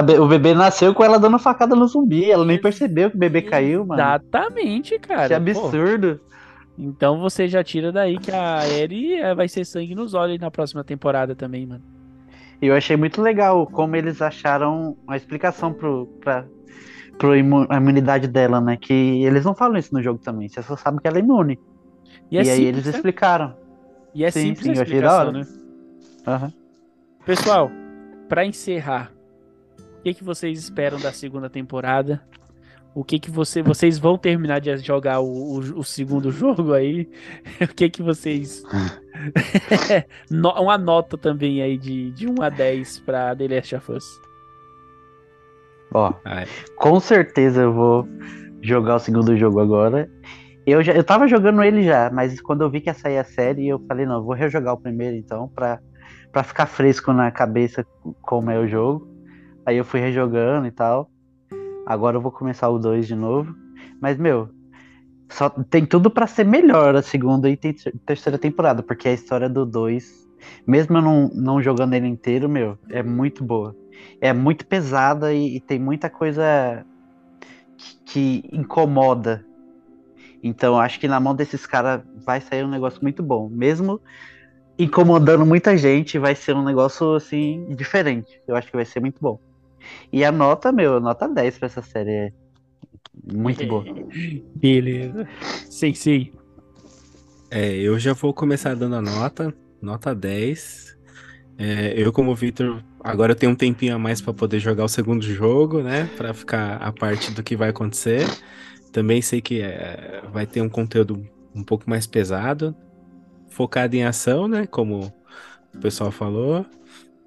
Be- o bebê nasceu com ela dando facada no zumbi. Ela nem percebeu que o bebê caiu, mano. Exatamente, cara. que Pô, absurdo. Então você já tira daí que a Ellie é, vai ser sangue nos olhos na próxima temporada também, mano. Eu achei muito legal como eles acharam a explicação pro, pra, pro imu- a imunidade dela, né? Que eles não falam isso no jogo também. Você só sabe que ela é imune. E, E, é aí simples, eles né? explicaram. E é Sim, simples sim, a explicação, né? Aham. Pessoal, pra encerrar, o que, que vocês esperam da segunda temporada? O que que você, vocês vão terminar de jogar o, o- o segundo jogo aí? (laughs) O que que vocês (laughs) No- uma nota também aí de, de 1 a 10 pra The Last of Us. Ó, com certeza eu vou jogar o segundo jogo agora. Eu, já, eu tava jogando ele já, mas quando eu vi que ia sair a série, eu falei, não, eu vou rejogar o primeiro então, pra, pra ficar fresco na cabeça como é o jogo. Aí eu fui rejogando e tal. Agora eu vou começar o 2 de novo. Mas, meu, só tem tudo pra ser melhor a segunda e tem- terceira temporada, porque a história do 2, mesmo eu não, não jogando ele inteiro, meu, é muito boa. É muito pesada e, e tem muita coisa que, que incomoda. Então, acho que na mão desses caras vai sair um negócio muito bom. Mesmo incomodando muita gente, vai ser um negócio assim diferente. Eu acho que vai ser muito bom. E a nota, meu, nota 10 pra essa série. É muito boa. (laughs) Beleza. Sensei. É, eu já vou começar dando a nota, nota 10. É, eu, como Victor, agora eu tenho um tempinho a mais para poder jogar o segundo jogo, né? Para ficar a parte do que vai acontecer. Também sei que é, vai ter um conteúdo um pouco mais pesado, focado em ação, né? Como o pessoal falou.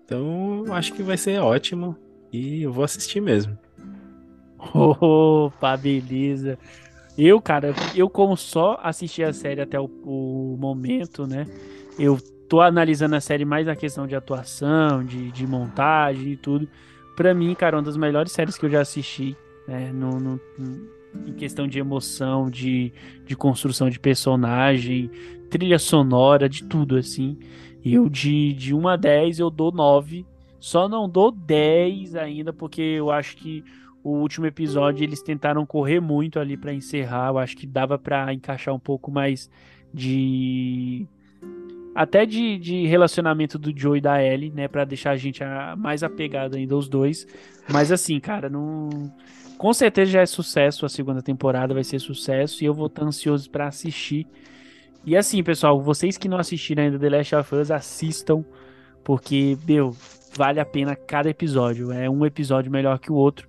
Então, acho que vai ser ótimo e eu vou assistir mesmo. (laughs) Opa, beleza. Eu, cara, eu como só assisti a série até o, o momento, né? Eu tô analisando a série mais na questão de atuação, de, de montagem e tudo. Pra mim, cara, uma das melhores séries que eu já assisti, né? No, no- em questão de emoção, de, de construção de personagem, trilha sonora, de tudo, assim. Eu, de, de 1 a 10, eu dou 9. Só não dou 10 ainda, porque eu acho que o último episódio eles tentaram correr muito ali pra encerrar. Eu acho que dava pra encaixar um pouco mais de até de, de relacionamento do Joe e da Ellie, né, Pra deixar a gente a- mais apegado ainda aos dois. Mas assim, cara, não com certeza já é sucesso a segunda temporada, vai ser sucesso e eu vou estar ansioso pra assistir. E assim, pessoal, vocês que não assistiram ainda The Last of Us, assistam, porque, meu, vale a pena cada episódio. É um episódio melhor que o outro.